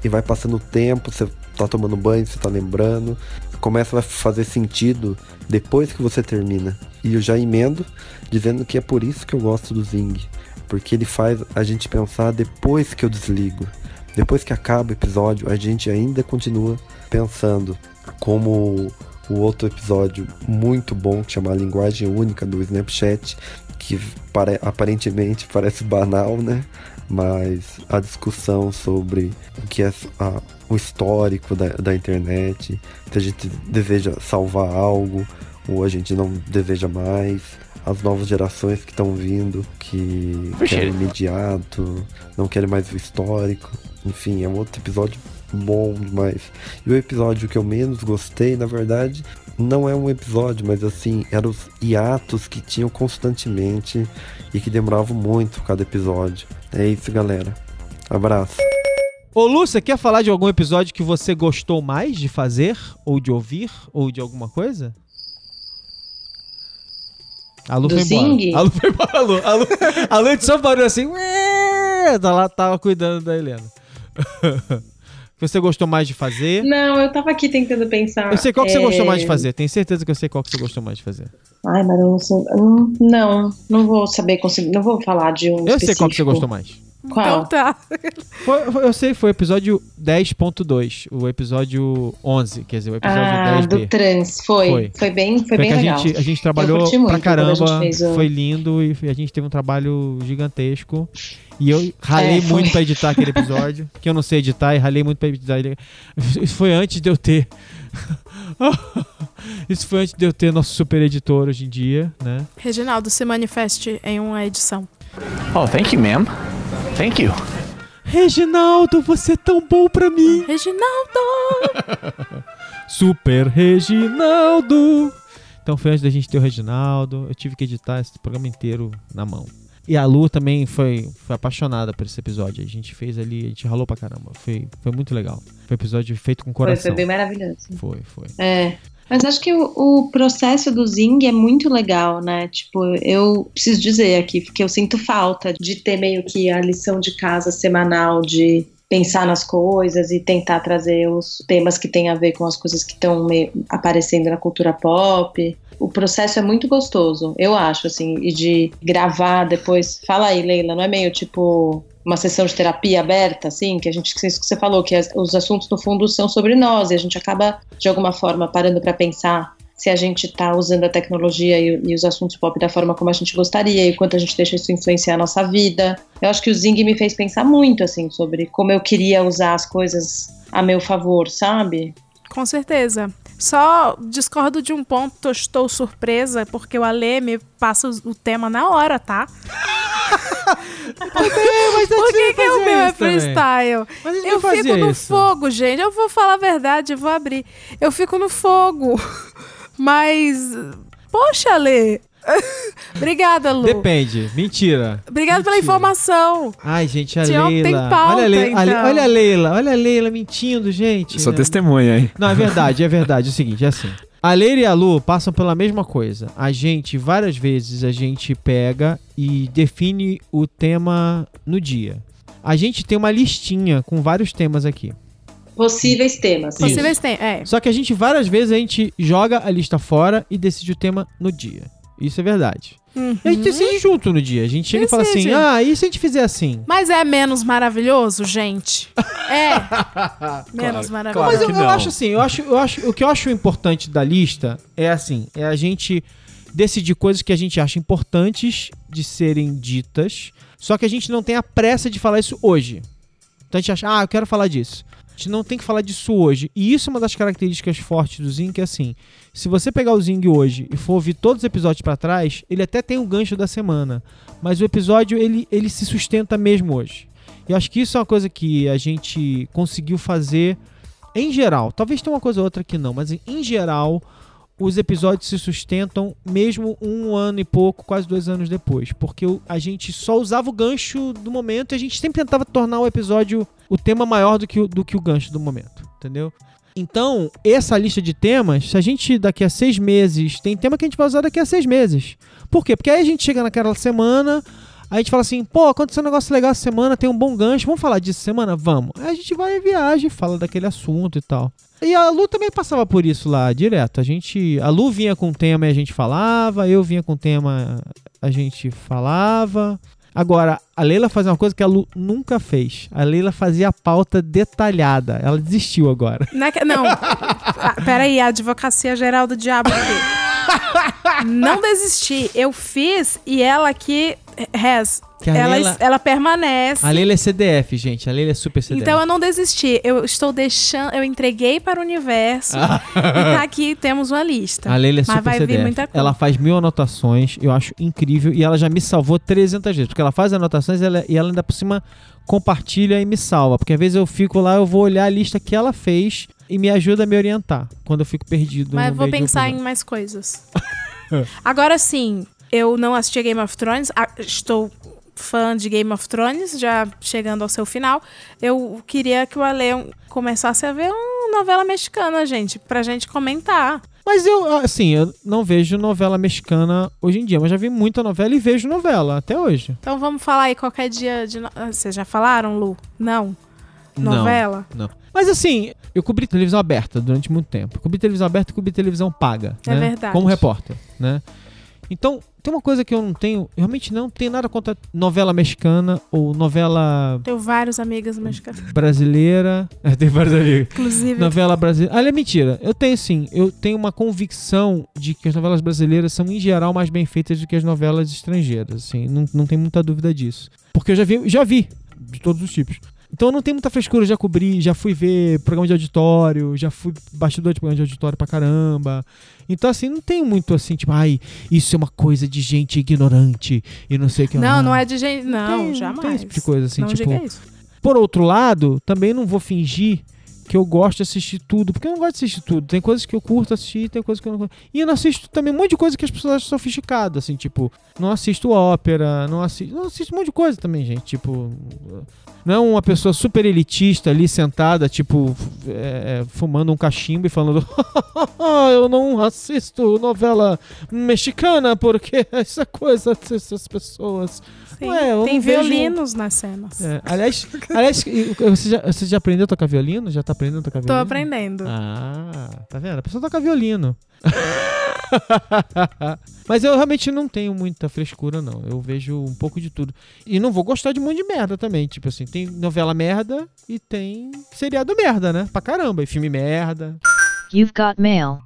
e vai passando o tempo, você tá tomando banho, você tá lembrando, começa a fazer sentido depois que você termina. E eu já emendo dizendo que é por isso que eu gosto do Zing, porque ele faz a gente pensar depois que eu desligo. Depois que acaba o episódio, a gente ainda continua pensando como o outro episódio muito bom que chama a linguagem única do Snapchat, que pare- aparentemente parece banal, né? Mas a discussão sobre o que é a- o histórico da, da internet, se a gente deseja salvar algo ou a gente não deseja mais, as novas gerações que estão vindo, que querem imediato, não querem mais o histórico. Enfim, é um outro episódio bom demais. E o episódio que eu menos gostei, na verdade, não é um episódio, mas assim, eram os hiatos que tinham constantemente e que demoravam muito cada episódio. É isso, galera. Abraço. Ô, você quer falar de algum episódio que você gostou mais de fazer, ou de ouvir, ou de alguma coisa? A Lu Do foi embora. Zing? A Lu foi embora. A Lu, a Lu, a Lu de só barulho assim. Tá lá, tava cuidando da Helena. que você gostou mais de fazer? Não, eu tava aqui tentando pensar. Eu sei qual que você é, gostou mais de fazer. Tenho certeza que eu sei qual que você gostou mais de fazer. Ai, mas eu não sei. Não, não vou saber. Não vou falar de um. Eu sei qual que você específico. gostou mais. Qual? Então tá. Foi- foi- eu sei, foi o episódio 10.2, o episódio 11, quer dizer, o episódio Ah, 10B. do trans, foi. Foi. Foi, bem, foi Foi bem que a legal. gente, a gente trabalhou muito pra caramba, o- foi lindo e a gente teve um trabalho gigantesco. E eu ralei É, muito pra editar aquele episódio, que eu não sei editar e ralei muito pra editar ele. Isso foi antes de eu ter. Isso foi antes de eu ter nosso super editor hoje em dia, né? Reginaldo, se manifeste em uma edição. Oh, thank you, ma'am. Thank you. Reginaldo, você é tão bom pra mim! Reginaldo! Super Reginaldo! Então foi antes da gente ter o Reginaldo. Eu tive que editar esse programa inteiro na mão. E a Lu também foi, foi apaixonada por esse episódio. A gente fez ali, a gente ralou pra caramba. Foi, foi muito legal. Foi um episódio feito com Foi, coração. foi bem maravilhoso. Foi, foi. É. Mas acho que o, o processo do Zing é muito legal, né? Tipo, eu preciso dizer aqui, porque eu sinto falta de ter meio que a lição de casa semanal de pensar nas coisas e tentar trazer os temas que têm a ver com as coisas que estão aparecendo na cultura pop. O processo é muito gostoso, eu acho, assim, e de gravar depois. Fala aí, Leila, não é meio tipo uma sessão de terapia aberta, assim, que a gente, isso que você falou, que as- os assuntos no fundo são sobre nós e a gente acaba de alguma forma parando para pensar se a gente está usando a tecnologia e, e os assuntos pop da forma como a gente gostaria e quanto a gente deixa isso influenciar a nossa vida. Eu acho que o Zing me fez pensar muito, assim, sobre como eu queria usar as coisas a meu favor, sabe? Com certeza. Só discordo de um ponto, estou surpresa, porque o Ale me passa o tema na hora, tá? mas Por que, que o meu é freestyle? Eu fico no isso. fogo, gente. Eu vou falar a verdade, eu vou abrir. Eu fico no fogo. Mas. Poxa, Ale. Obrigada, Lu. Depende. Mentira. Obrigada pela Mentira. informação. Ai, gente, a Leila. pauta, olha, a Leila então. olha a Leila, olha a Leila mentindo, gente. Sou testemunha, hein? Não, é verdade, é verdade. É o seguinte, é assim. A Leila e a Lu passam pela mesma coisa. A gente, várias vezes, a gente pega e define o tema no dia. A gente tem uma listinha com vários temas aqui. Possíveis temas. Isso. Possíveis tem. É. Só que a gente, várias vezes, a gente joga a lista fora e decide o tema no dia. Isso é verdade. E a gente decide junto no dia. A gente chega e fala assim: Decide. ah, e se a gente fizer assim? Mas é menos maravilhoso, gente? É. menos maravilhoso. Mas eu, que eu não. acho assim, eu acho, eu acho, o que eu acho importante da lista é assim, é a gente decidir coisas que a gente acha importantes de serem ditas, só que a gente não tem a pressa de falar isso hoje. Então a gente acha, ah, eu quero falar disso. Gente não tem que falar disso hoje. E isso é uma das características fortes do Zing, que é assim, se você pegar o Zing hoje e for ouvir todos os episódios pra trás, ele até tem um gancho da semana, mas o episódio ele, ele se sustenta mesmo hoje. Eu acho que isso é uma coisa que a gente conseguiu fazer em geral. Talvez tenha uma coisa ou outra que não, mas em geral os episódios se sustentam mesmo um ano e pouco, quase dois anos depois. Porque a gente só usava o gancho do momento e a gente sempre tentava tornar o episódio o tema maior do que o, do que o gancho do momento, entendeu? Então, essa lista de temas, se a gente daqui a seis meses, tem tema que a gente vai usar daqui a seis meses. Por quê? Porque aí a gente chega naquela semana, aí a gente fala assim, pô, aconteceu um negócio legal essa semana, tem um bom gancho, vamos falar disso semana? Vamos. Aí a gente vai e viaja, fala daquele assunto e tal. E a Lu também passava por isso lá, direto. A gente, a Lu vinha com tema e a gente falava, eu vinha com tema, a gente falava. Agora, a Leila fazia uma coisa que a Lu nunca fez. A Leila fazia a pauta detalhada. Ela desistiu agora. Não, é não. Ah, peraí, a advocacia geral do diabo aqui. Não desisti. Eu fiz e ela aqui, A ela, Leila- ela permanece. A Leila é CDF, gente. A Leila é super CDF. Então eu não desisti. Eu estou deixando. Eu entreguei para o universo. e tá aqui, temos uma lista. A Leila é Mas super vai CDF. vir muita coisa. Ela faz mil anotações, eu acho incrível. E ela já me salvou 300 vezes. Porque ela faz anotações e ela, e ela ainda por cima compartilha e me salva. Porque às vezes eu fico lá, eu vou olhar a lista que ela fez e me ajuda a me orientar. Quando eu fico perdido. Mas no vou pensar em mais coisas. Agora sim, eu não assisti Game of Thrones. ah, Estou fã de Game of Thrones, já chegando ao seu final. Eu queria que o Ale começasse a ver uma novela mexicana, gente, pra gente comentar. Mas eu, assim, eu não vejo novela mexicana hoje em dia. Mas já vi muita novela e vejo novela até hoje. Então vamos falar aí qualquer dia de. no- ah, Vocês já falaram, Lu? Não? Não. Novela? Não. Mas assim, eu cobri televisão aberta durante muito tempo. Cobri televisão aberta e cobri televisão paga. É né? verdade. Como repórter, né? Então, tem uma coisa que eu não tenho, eu realmente não tenho nada contra novela mexicana ou novela Tenho vários amigos mexicanos. brasileira. É, tem vários amigos. Inclusive, Novela brasileira. Ah, é mentira. Eu tenho sim. Eu tenho uma convicção de que as novelas brasileiras são, em geral, mais bem feitas do que as novelas estrangeiras. Assim, não, não tem muita dúvida disso. Porque eu já vi, já vi de todos os tipos. Então eu não tenho muita frescura, já cobri, já fui ver programa de auditório, já fui bastidor de programa de auditório pra caramba. Então, assim, não tem muito assim, tipo, ai, isso é uma coisa de gente ignorante e não sei o que lá. Não, não é de gente. Não, Tem- jamais. tem esse tipo de coisa, assim, não tipo-. Por outro lado, também não vou fingir que eu gosto de assistir tudo, porque eu não gosto de assistir tudo. Tem coisas que eu curto assistir, tem coisas que eu não curto. E eu não assisto também um monte de coisa que as pessoas acham sofisticado, assim, tipo, não assisto ópera, não assisto, não assisto um monte de coisa também, gente, tipo, não é uma pessoa super elitista ali sentada, tipo, é, é, fumando um cachimbo e falando, eu não assisto novela mexicana porque essa coisa dessas pessoas. Sim, Ué, tem não vejo- violinos nas cenas. É, aliás, aliás, você já, você já aprendeu a tocar violino? Já tá aprendendo a tocar Tô violino? aprendendo. Ah, tá vendo? A pessoa toca violino. Mas eu realmente não tenho muita frescura, não. Eu vejo um pouco de tudo. E não vou gostar de um monte de merda também. Tipo assim, tem novela merda e tem seriado merda, né? Pra caramba. E filme merda. You've got mail.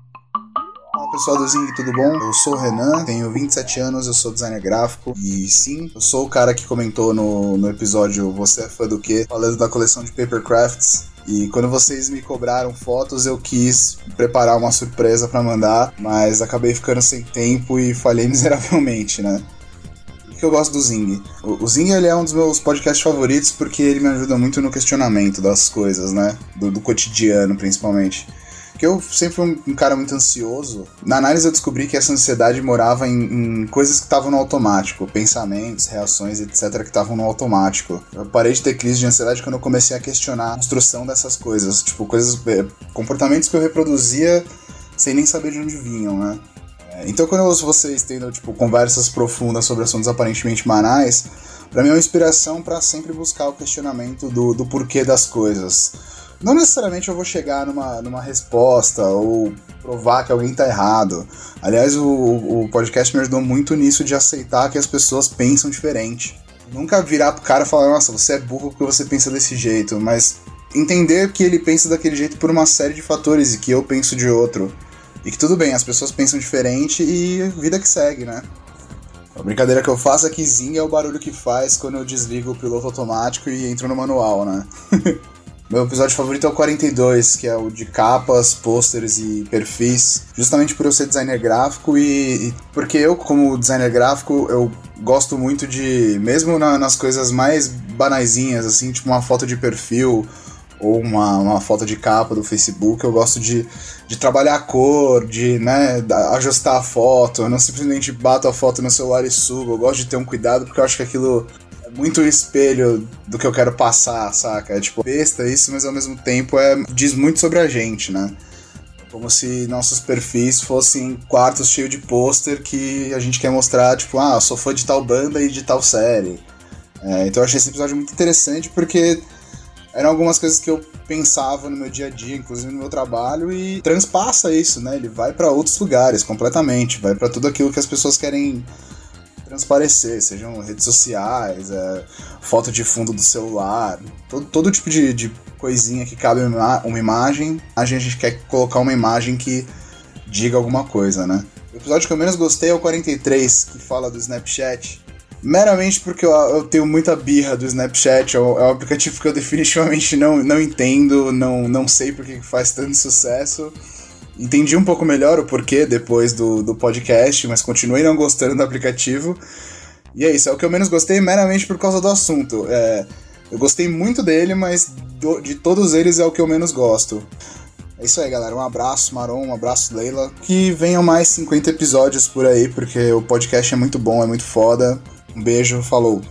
Pessoal do Zing, tudo bom? Eu sou o Renan, tenho 27 anos, eu sou designer gráfico e sim, eu sou o cara que comentou no, no episódio Você é fã do quê? Falando da coleção de paper crafts. E quando vocês me cobraram fotos, eu quis preparar uma surpresa pra mandar, mas acabei ficando sem tempo e falhei miseravelmente, né? Que eu gosto do Zing? O Zing ele é um dos meus podcasts favoritos porque ele me ajuda muito no questionamento das coisas, né? Do, do cotidiano, principalmente. Porque eu sempre fui um, um cara muito ansioso. Na análise eu descobri que essa ansiedade morava em, em coisas que estavam no automático, pensamentos, reações, etc, que estavam no automático. Eu parei de ter crise de ansiedade quando eu comecei a questionar a construção dessas coisas, tipo coisas, eh, comportamentos que eu reproduzia sem nem saber de onde vinham, né? É, Então quando eu ouço vocês tendo tipo conversas profundas sobre assuntos aparentemente banais, pra mim é uma inspiração pra sempre buscar o questionamento do, do porquê das coisas. Não necessariamente eu vou chegar numa, numa resposta ou provar que alguém tá errado. Aliás, o, o podcast me ajudou muito nisso de aceitar que as pessoas pensam diferente. Nunca virar pro cara e falar, nossa, você é burro porque você pensa desse jeito, mas entender que ele pensa daquele jeito por uma série de fatores e que eu penso de outro. E que tudo bem, as pessoas pensam diferente e vida que segue, né? A brincadeira que eu faço é que zing é o barulho que faz quando eu desligo o piloto automático e entro no manual, né? Meu episódio favorito é o 42, que é o de capas, pôsteres e perfis, justamente por eu ser designer gráfico e, e porque eu, como designer gráfico, eu gosto muito de, mesmo na- nas coisas mais banaisinhas, assim, tipo uma foto de perfil ou uma, uma foto de capa do Facebook, eu gosto de, de trabalhar a cor, de né, ajustar a foto, eu não simplesmente bato a foto no celular e subo, eu gosto de ter um cuidado porque eu acho que aquilo muito espelho do que eu quero passar, saca? É tipo, besta isso, mas ao mesmo tempo é, diz muito sobre a gente, né? Como se nossos perfis fossem quartos cheios de pôster que a gente quer mostrar, tipo, ah, sou fã de tal banda e de tal série. É, então eu achei esse episódio muito interessante porque eram algumas coisas que eu pensava no meu dia a dia, inclusive no meu trabalho, e transpassa isso, né? Ele vai pra outros lugares completamente, vai pra tudo aquilo que as pessoas querem transparecer, sejam redes sociais, é, foto de fundo do celular, todo, todo tipo de, de coisinha que cabe uma, uma imagem, a gente, quer colocar uma imagem que diga alguma coisa, né? O episódio que eu menos gostei é o 43, que fala do Snapchat. Meramente porque eu, eu tenho muita birra do Snapchat, é um, é aplicativo que eu definitivamente não, não entendo, não, não sei por que faz tanto sucesso. Entendi um pouco melhor o porquê depois do, do podcast, mas continuei não gostando do aplicativo. E é isso, é o que eu menos gostei meramente por causa do assunto. É, eu gostei muito dele, mas do- de todos eles é o que eu menos gosto. É isso aí, galera. Um abraço, Maron, um abraço, Leila. Que venham mais 50 episódios por aí, porque o podcast é muito bom, é muito foda. Um beijo, falou.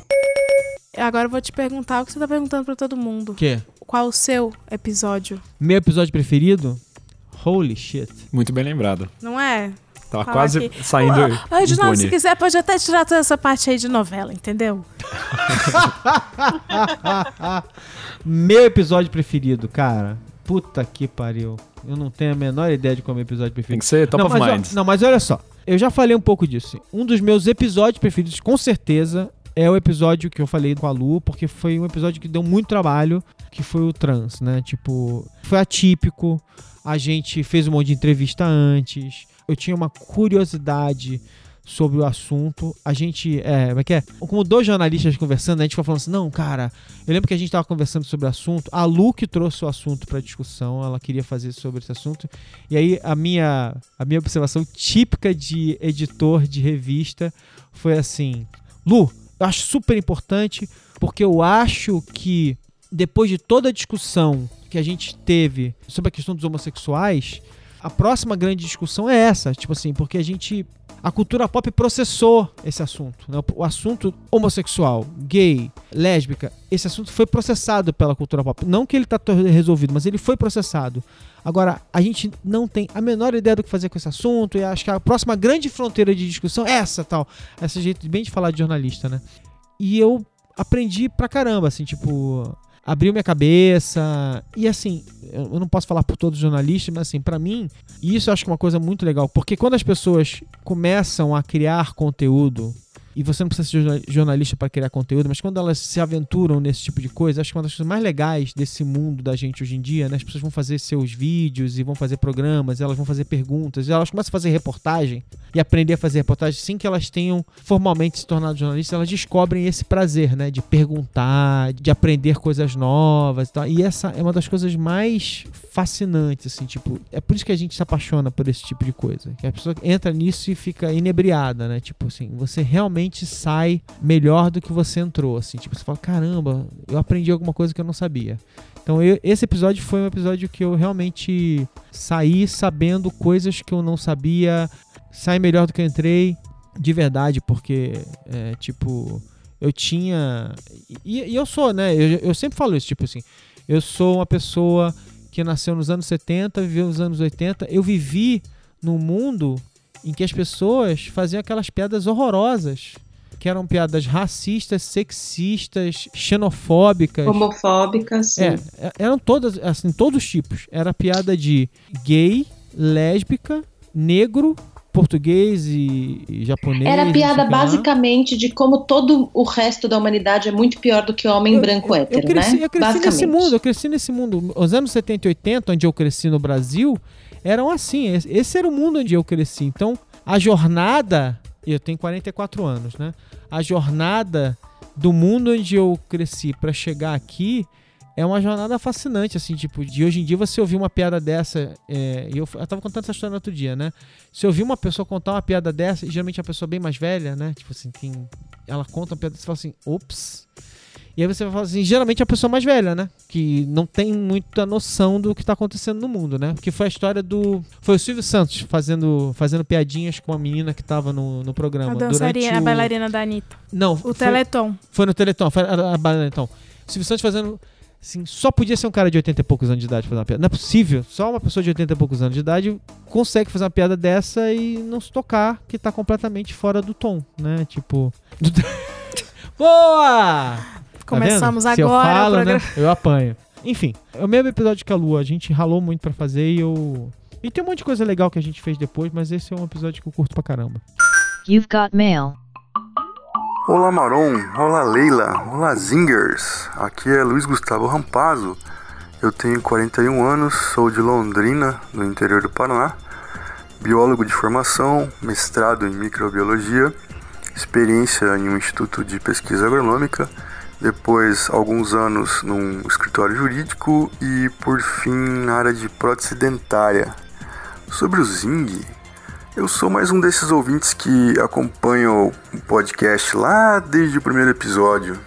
Agora eu vou te perguntar o que você tá perguntando pra todo mundo. O quê? Qual o seu episódio? Meu episódio preferido? Holy shit. Muito bem lembrado. Não é? Tava Falar quase que- saindo Reginaldo, se quiser, pode até tirar toda essa parte aí de novela, entendeu? Meu episódio preferido, cara. Puta que pariu. Eu não tenho a menor ideia de qual é o meu episódio preferido. Tem que ser top não, of mas, ó, mind. não, mas olha só. Eu já falei um pouco disso. Um dos meus episódios preferidos, com certeza, é o episódio que eu falei com a Lu, porque foi um episódio que deu muito trabalho, que foi o trans, né? Tipo, foi atípico. A gente fez um monte de entrevista antes. Eu tinha uma curiosidade sobre o assunto. A gente, é, como é que é? Como dois jornalistas conversando, a gente ficou falando assim: não, cara, eu lembro que a gente tava conversando sobre o assunto. A Lu que trouxe o assunto pra discussão, ela queria fazer sobre esse assunto. E aí a minha, a minha observação típica de editor de revista foi assim: Lu, eu acho super importante porque eu acho que depois de toda a discussão que a gente teve sobre a questão dos homossexuais, a próxima grande discussão é essa, tipo assim, porque a gente a cultura pop processou esse assunto, né? O assunto homossexual, gay, lésbica, esse assunto foi processado pela cultura pop. Não que ele tá to- resolvido, mas ele foi processado. Agora, a gente não tem a menor ideia do que fazer com esse assunto e acho que a próxima grande fronteira de discussão é essa, tal. Esse jeito bem de falar de jornalista, né? E eu aprendi pra caramba, assim, tipo, abriu minha cabeça. E assim, eu não posso falar por todos os jornalistas, mas assim, pra mim, isso eu acho que é uma coisa muito legal, porque quando as pessoas começam a criar conteúdo, e você não precisa ser jorna- jornalista para criar conteúdo, mas quando elas se aventuram nesse tipo de coisa, acho que uma das coisas mais legais desse mundo da gente hoje em dia, né? As pessoas vão fazer seus vídeos e vão fazer programas, elas vão fazer perguntas, elas começam a fazer reportagem e aprender a fazer reportagem sem que elas tenham formalmente se tornado jornalistas, elas descobrem esse prazer, né? De perguntar, de aprender coisas novas e tal. E essa é uma das coisas mais fascinantes, assim, tipo, é por isso que a gente se apaixona por esse tipo de coisa. Que a pessoa entra nisso e fica inebriada, né? Tipo assim, você realmente sai melhor do que você entrou, assim. Tipo, você fala, caramba, eu aprendi alguma coisa que eu não sabia. Então, eu- esse episódio foi um episódio que eu realmente saí sabendo coisas que eu não sabia, saí melhor do que eu entrei, de verdade, porque, é, tipo, eu tinha. E, e eu sou, né? Eu, eu sempre falo isso, tipo assim, eu sou uma pessoa que nasceu nos anos 70, viveu nos anos 80. Eu vivi num mundo em que as pessoas faziam aquelas piadas horrorosas. Que eram piadas racistas, sexistas, xenofóbicas. Homofóbicas. É, é- eram todas, assim, todos os tipos. Era piada de gay, lésbica, negro, português e, e japonês. Era piada basicamente de como todo o resto da humanidade é muito pior do que o homem branco Eu hétero, cresci, né? eu cresci nesse mundo, eu cresci nesse mundo. Os anos 70 e 80, onde eu cresci no Brasil, eram assim. Esse, era o mundo onde eu cresci. Então, a jornada. Eu tenho 44 anos, né? A jornada do mundo onde eu cresci pra chegar aqui é uma jornada fascinante, assim, tipo, de hoje em dia você ouvir uma piada dessa. é, e eu, eu tava contando essa história no outro dia, né? Se eu ouvir uma pessoa contar uma piada dessa, e geralmente é uma pessoa bem mais velha, né? Tipo assim, tem, ela conta uma piada você fala assim, ops. E aí você vai falar assim, geralmente é a pessoa mais velha, né? Que não tem muita noção do que tá acontecendo no mundo, né? Porque foi a história do. Foi o Silvio Santos fazendo, fazendo piadinhas com a menina que tava no, no programa. A dançarina, durante a o... bailarina da Anitta. Não, O foi- Teleton. Foi no Teleton, foi a, a bailarina, então. O Silvio Santos fazendo. Assim, só podia ser um cara de 80 e poucos anos de idade fazer uma piada. Não é possível. Só uma pessoa de 80 e poucos anos de idade consegue fazer uma piada dessa e não se tocar, que tá completamente fora do tom, né? Tipo. Boa! Tá? Começamos Se eu agora o falo, né, programa. eu apanho. Enfim, é o mesmo episódio que a Lua. A gente ralou muito pra fazer e eu. E tem um monte de coisa legal que a gente fez depois, mas esse é um episódio que eu curto pra caramba. You've got mail. Olá Maron, olá Leila, olá Zingers. Aqui é Luiz Gustavo Rampazzo. Eu tenho 41 anos, sou de Londrina, no interior do Paraná. Biólogo de formação, mestrado em microbiologia, experiência em um instituto de pesquisa agronômica, depois alguns anos num escritório jurídico e por fim na área de prótese dentária. Sobre o Zing, eu sou mais um desses ouvintes que acompanham o podcast lá desde o primeiro episódio.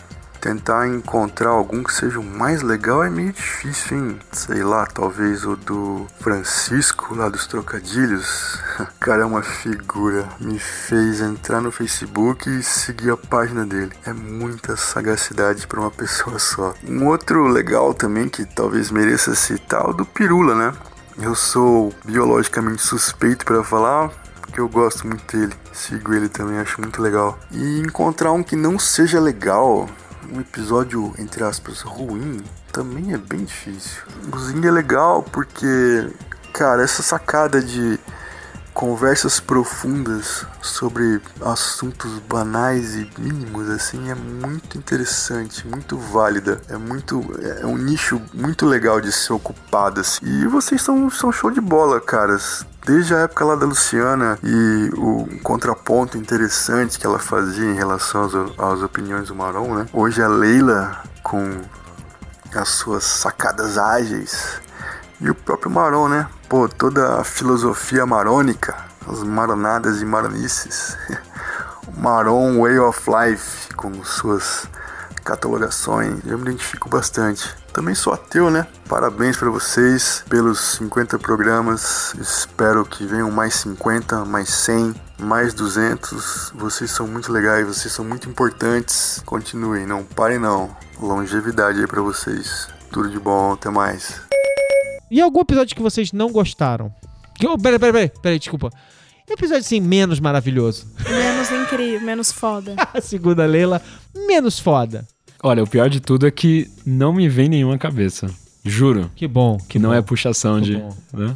Tentar encontrar algum que seja o mais legal é meio difícil, hein? Sei lá, talvez o do Francisco, lá dos Trocadilhos. O cara é uma figura. Me fez entrar no Facebook e seguir a página dele. É muita sagacidade para uma pessoa só. Um outro legal também que talvez mereça citar é o do Pirula, né? Eu sou biologicamente suspeito para falar, porque eu gosto muito dele. Sigo ele também, acho muito legal. E encontrar um que não seja legal, um episódio, entre aspas, ruim, também é bem difícil. O Zing é legal porque, cara, essa sacada de conversas profundas sobre assuntos banais e mínimos assim é muito interessante, muito válida, é muito é um nicho muito legal de ser ocupado assim. E vocês são, são show de bola, caras. Desde a época lá da Luciana e o contraponto interessante que ela fazia em relação às, às opiniões do Maron, né? Hoje a Leila com as suas sacadas ágeis e o próprio Maron, né? Pô, toda a filosofia marônica, as maronadas e maronices. o Maron Way of Life, com suas catalogações, eu me identifico bastante. Também sou ateu, né? Parabéns para vocês pelos 50 programas. Espero que venham mais 50, mais 100, mais 200. Vocês são muito legais, vocês são muito importantes. Continuem, não parem não. Longevidade aí para vocês. Tudo de bom, até mais. E algum episódio que vocês não gostaram? Que- oh, Peraí, peraí, peraí, peraí, desculpa. Episódio assim, menos maravilhoso. Menos incrível, menos foda. A segunda Leila, menos foda. Olha, o pior de tudo é que não me vem nenhuma cabeça. Juro. Que bom. Que não é puxação Que de. bom. né?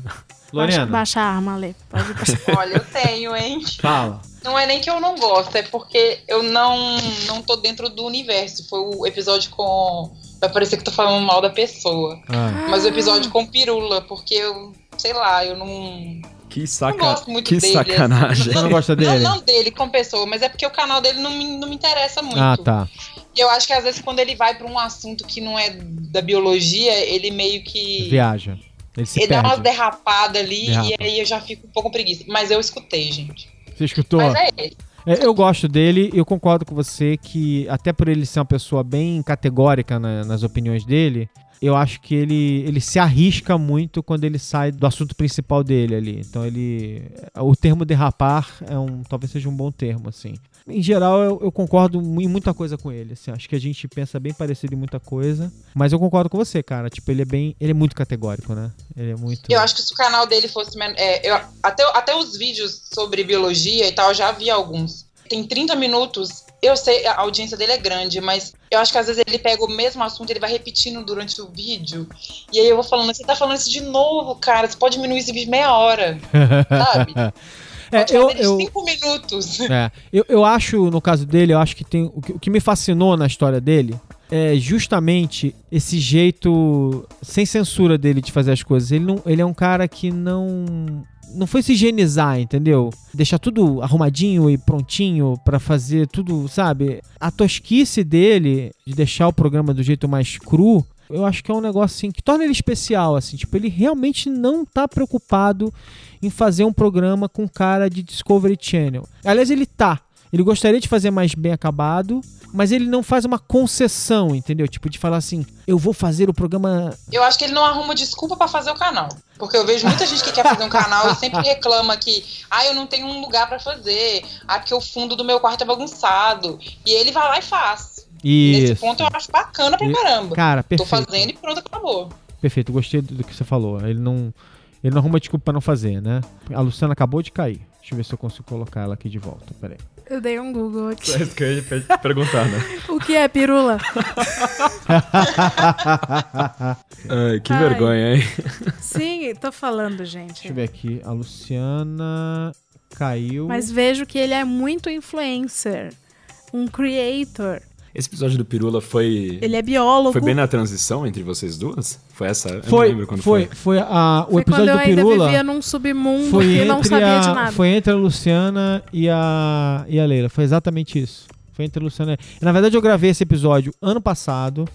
Baixa, baixa a arma, Lê. Pode baixar. Olha, eu tenho, hein? Fala. Não é nem que eu não gosto, é porque eu não, não tô dentro do universo. Foi o episódio com. Vai parecer que eu tô falando mal da pessoa. Ah. Mas o episódio com pirula, porque eu, sei lá, eu não. Que, Não saca... gosto muito que dele. sacanagem. Você não gosta dele? Não, não dele, com pessoa, mas é porque o canal dele não me, não me interessa muito. Ah, tá. E eu acho que às vezes quando ele vai pra um assunto que não é da biologia, ele meio que. Viaja. Ele se ele dá umas perde. derrapadas ali Derrapa. e aí eu já fico um pouco preguiça. Mas eu escutei, gente. Você escutou? Mas é ele. É, eu gosto dele, eu concordo com você que, até por ele ser uma pessoa bem categórica na- nas opiniões dele, eu acho que ele, ele se arrisca muito quando ele sai do assunto principal dele ali. Então ele. O termo derrapar é um. talvez seja um bom termo, assim. Em geral, eu, eu concordo em muita coisa com ele. Assim, acho que a gente pensa bem parecido em muita coisa. Mas eu concordo com você, cara. Tipo, ele é bem. Ele é muito categórico, né? Ele é muito. Eu acho que se o canal dele fosse. É, eu, até, até os vídeos sobre biologia e tal, eu já vi alguns. Tem 30 minutos. Eu sei, a audiência dele é grande, mas eu acho que às vezes ele pega o mesmo assunto e ele vai repetindo durante o vídeo. E aí eu vou falando, você tá falando isso de novo, cara. Você pode diminuir esse vídeo meia hora. Sabe? É, eu, eu, cinco minutos. É, eu, eu acho, no caso dele, eu acho que tem. O que, o que me fascinou na história dele é justamente esse jeito sem censura dele de fazer as coisas. Ele, não, ele é um cara que não. Não foi se higienizar, entendeu? Deixar tudo arrumadinho e prontinho pra fazer tudo, sabe? A tosquice dele de deixar o programa do jeito mais cru, eu acho que é um negócio assim que torna ele especial, assim. Tipo, ele realmente não tá preocupado em fazer um programa com cara de Discovery Channel. Aliás, ele tá. Ele gostaria de fazer mais bem acabado, mas ele não faz uma concessão, entendeu? Tipo, de falar assim, eu vou fazer o programa. Eu acho que ele não arruma desculpa pra fazer o canal. Porque eu vejo muita gente que quer fazer um canal e sempre reclama que, ah, eu não tenho um lugar pra fazer, ah, porque o fundo do meu quarto é bagunçado. E ele vai lá e faz. Nesse Isso. ponto eu acho bacana pra caramba. Cara, Tô perfeito. fazendo e pronto, acabou. Perfeito, gostei do que você falou. Ele não. Ele não arruma desculpa pra não fazer, né? A Luciana acabou de cair. Deixa eu ver se eu consigo colocar ela aqui de volta. Peraí. Eu dei um Google aqui. É isso que eu ia pe- perguntar, né? O que é pirula? Ai, que Ai. vergonha, hein? Sim, tô falando, gente. Deixa eu ver aqui. A Luciana caiu. Mas vejo que ele é muito influencer. Um creator. Esse episódio do Pirula foi. Ele é biólogo. Foi bem na transição entre vocês duas? Foi essa? Eu não Foi, lembro quando foi, foi. foi a, o Foi episódio quando eu do ainda Pirula. vivia num submundo foi que não sabia a, de nada. Foi entre a Luciana e a, e a Leila. Foi exatamente isso. Foi entre a Luciana e... Na verdade, eu gravei esse episódio ano passado.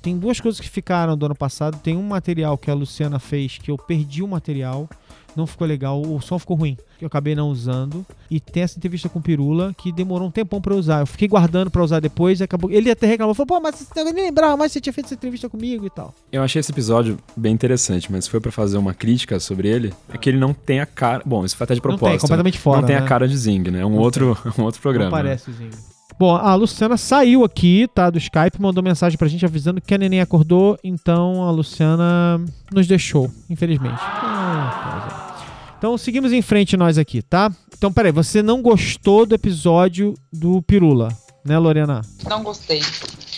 Tem duas coisas que ficaram do ano passado. Tem um material que a Luciana fez que eu perdi o material. Não ficou legal, o som ficou ruim, eu acabei não usando. E tem essa entrevista com o Pirula que demorou um tempão pra eu usar. Eu fiquei guardando pra usar depois e acabou. Ele até reclamou, falou: pô, mas você nem lembrava mais você tinha feito essa entrevista comigo e tal. Eu achei esse episódio bem interessante, mas se for pra fazer uma crítica sobre ele, é que ele não tem a cara. Bom, isso foi até de Não tem, propósito. completamente fora, Não tem né? a cara de Zing, né? É um, Não outro, um outro programa. Não né? parece o Zinho. Bom, a Luciana saiu aqui, tá, do Skype, mandou mensagem pra gente avisando que a neném acordou, então a Luciana nos deixou, infelizmente. Ah, é. Então seguimos em frente nós aqui, tá? Então, peraí, você não gostou do episódio do Pirula, né, Lorena? Não gostei.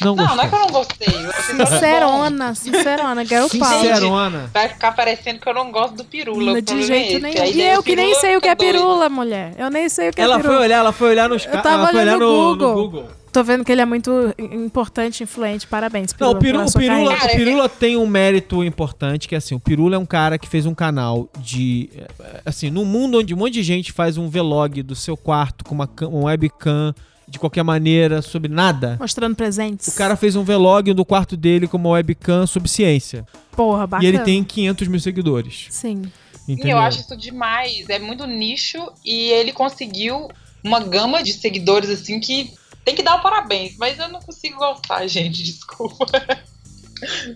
Não, Não, não é que eu não gostei. eu Sincerona, sincerona, pau. Sincerona. Vai ficar parecendo que eu não gosto do pirula. De é jeito nenhum. E eu que nem sei o que é pirula, mulher. Eu nem sei o que é Ela pirula. foi olhar, ela foi olhar nos Eu tava ela foi olhar olhando no, no no Google. Tô vendo que ele é muito importante e influente. Parabéns, Não, Pirula, o Pirula, pela o Pirula, o Pirula tem um mérito importante, que é assim, o Pirula é um cara que fez um canal de... eh, Assim, num mundo onde um monte de gente faz um vlog do seu quarto com uma, cam- uma webcam, de qualquer maneira, sobre nada. Mostrando presentes. O cara fez um vlog do quarto dele com uma webcam sobre ciência. Porra, bacana. E ele tem 500 mil seguidores. Sim. E Entendeu? eu acho isso demais. É muito nicho e ele conseguiu uma gama de seguidores assim que tem que dar o parabéns. Mas eu não consigo gostar, gente. Desculpa.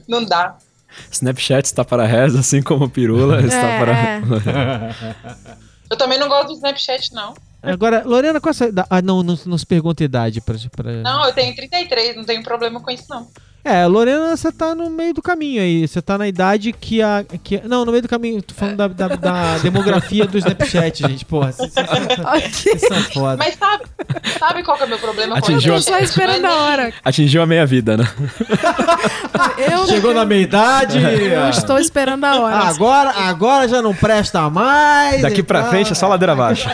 Não dá. Snapchat está para reza, assim como Pirula está É, para. Eu também não gosto do Snapchat, não. Agora, Lorena, qual é essa... idade? Ah, não, não, não se pergunta a idade pra... pra... Não, eu tenho 33, não tenho problema com isso, não. É, Lorena, você tá no meio do caminho aí. Você tá na idade que a. Que, não, no meio do caminho. Tô falando da, da- da demografia do Snapchat, gente. Porra, vocês são foda. Mas sabe, sabe qual que é o meu problema Atingiu com a-? Só esperando a hora. Atingiu a meia vida, né? Eu, Chegou na meia idade. eu estou esperando a hora. Agora, agora já não presta mais. Daqui pra tal. frente é só ladeira abaixo.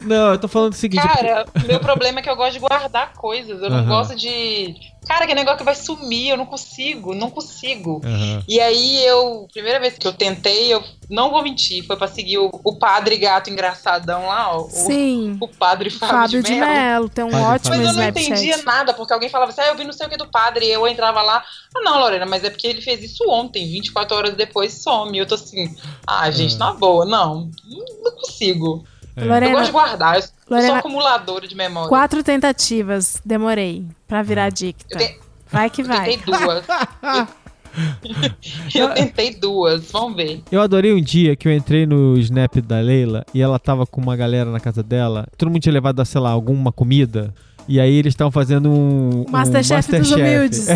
Não, eu tô falando o seguinte. Cara, meu problema é que eu gosto de guardar coisas. Eu não Aham. gosto de. Cara, que negócio que vai sumir, eu não consigo, não consigo. Aham. E aí eu, primeira vez que eu tentei, eu não vou mentir, foi pra seguir o, o padre gato engraçadão lá, ó. o- Sim. O, padre Fábio, Fábio de Mello. Mello, tem um Padre ótimo Mas eu não Snapchat. entendia nada, porque alguém falava assim, ah, eu vi não sei o que do padre, e eu entrava lá, ah não, Lorena, mas é porque ele fez isso ontem, 24 horas depois some. Eu tô assim, ah, gente, na boa, não, não consigo. Eu Lorena, gosto de guardar, eu, eu Lorena- sou acumuladora de memória. quatro tentativas, demorei pra virar dicta. Eu te- Vai que Eu vai. tentei duas. eu tentei duas, vamos ver. Eu adorei um dia que eu entrei no Snap da Leila e ela tava com uma galera na casa dela. Todo mundo tinha levado, sei lá, alguma comida. E aí eles estavam fazendo um. um Masterchef dos Masterchef. humildes.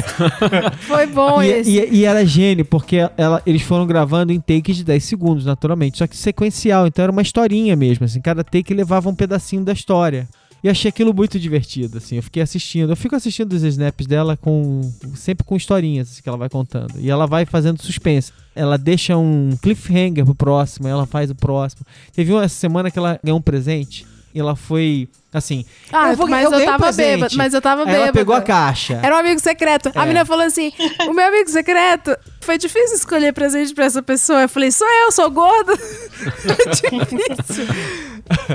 Foi bom E, esse. e- e era gênio, porque ela- eles foram gravando em takes de 10 segundos, naturalmente. Só que sequencial, então era uma historinha mesmo. Assim, cada take levava um pedacinho da história. E achei aquilo muito divertido, assim. Eu fiquei assistindo. Eu fico assistindo os snaps dela com. sempre com historinhas assim, que ela vai contando. E ela vai fazendo suspense. Ela deixa um cliffhanger pro próximo, ela faz o próximo. Teve uma semana que ela ganhou um presente. E ela foi assim. Ah, eu vou- mas eu, um tava presente. bêbada. Mas eu tava Aí bêbada. ela pegou a caixa. Era um amigo secreto. A É. menina falou assim: o meu amigo secreto. Foi difícil escolher presente pra essa pessoa. Eu falei, sou eu, sou gorda. Foi difícil.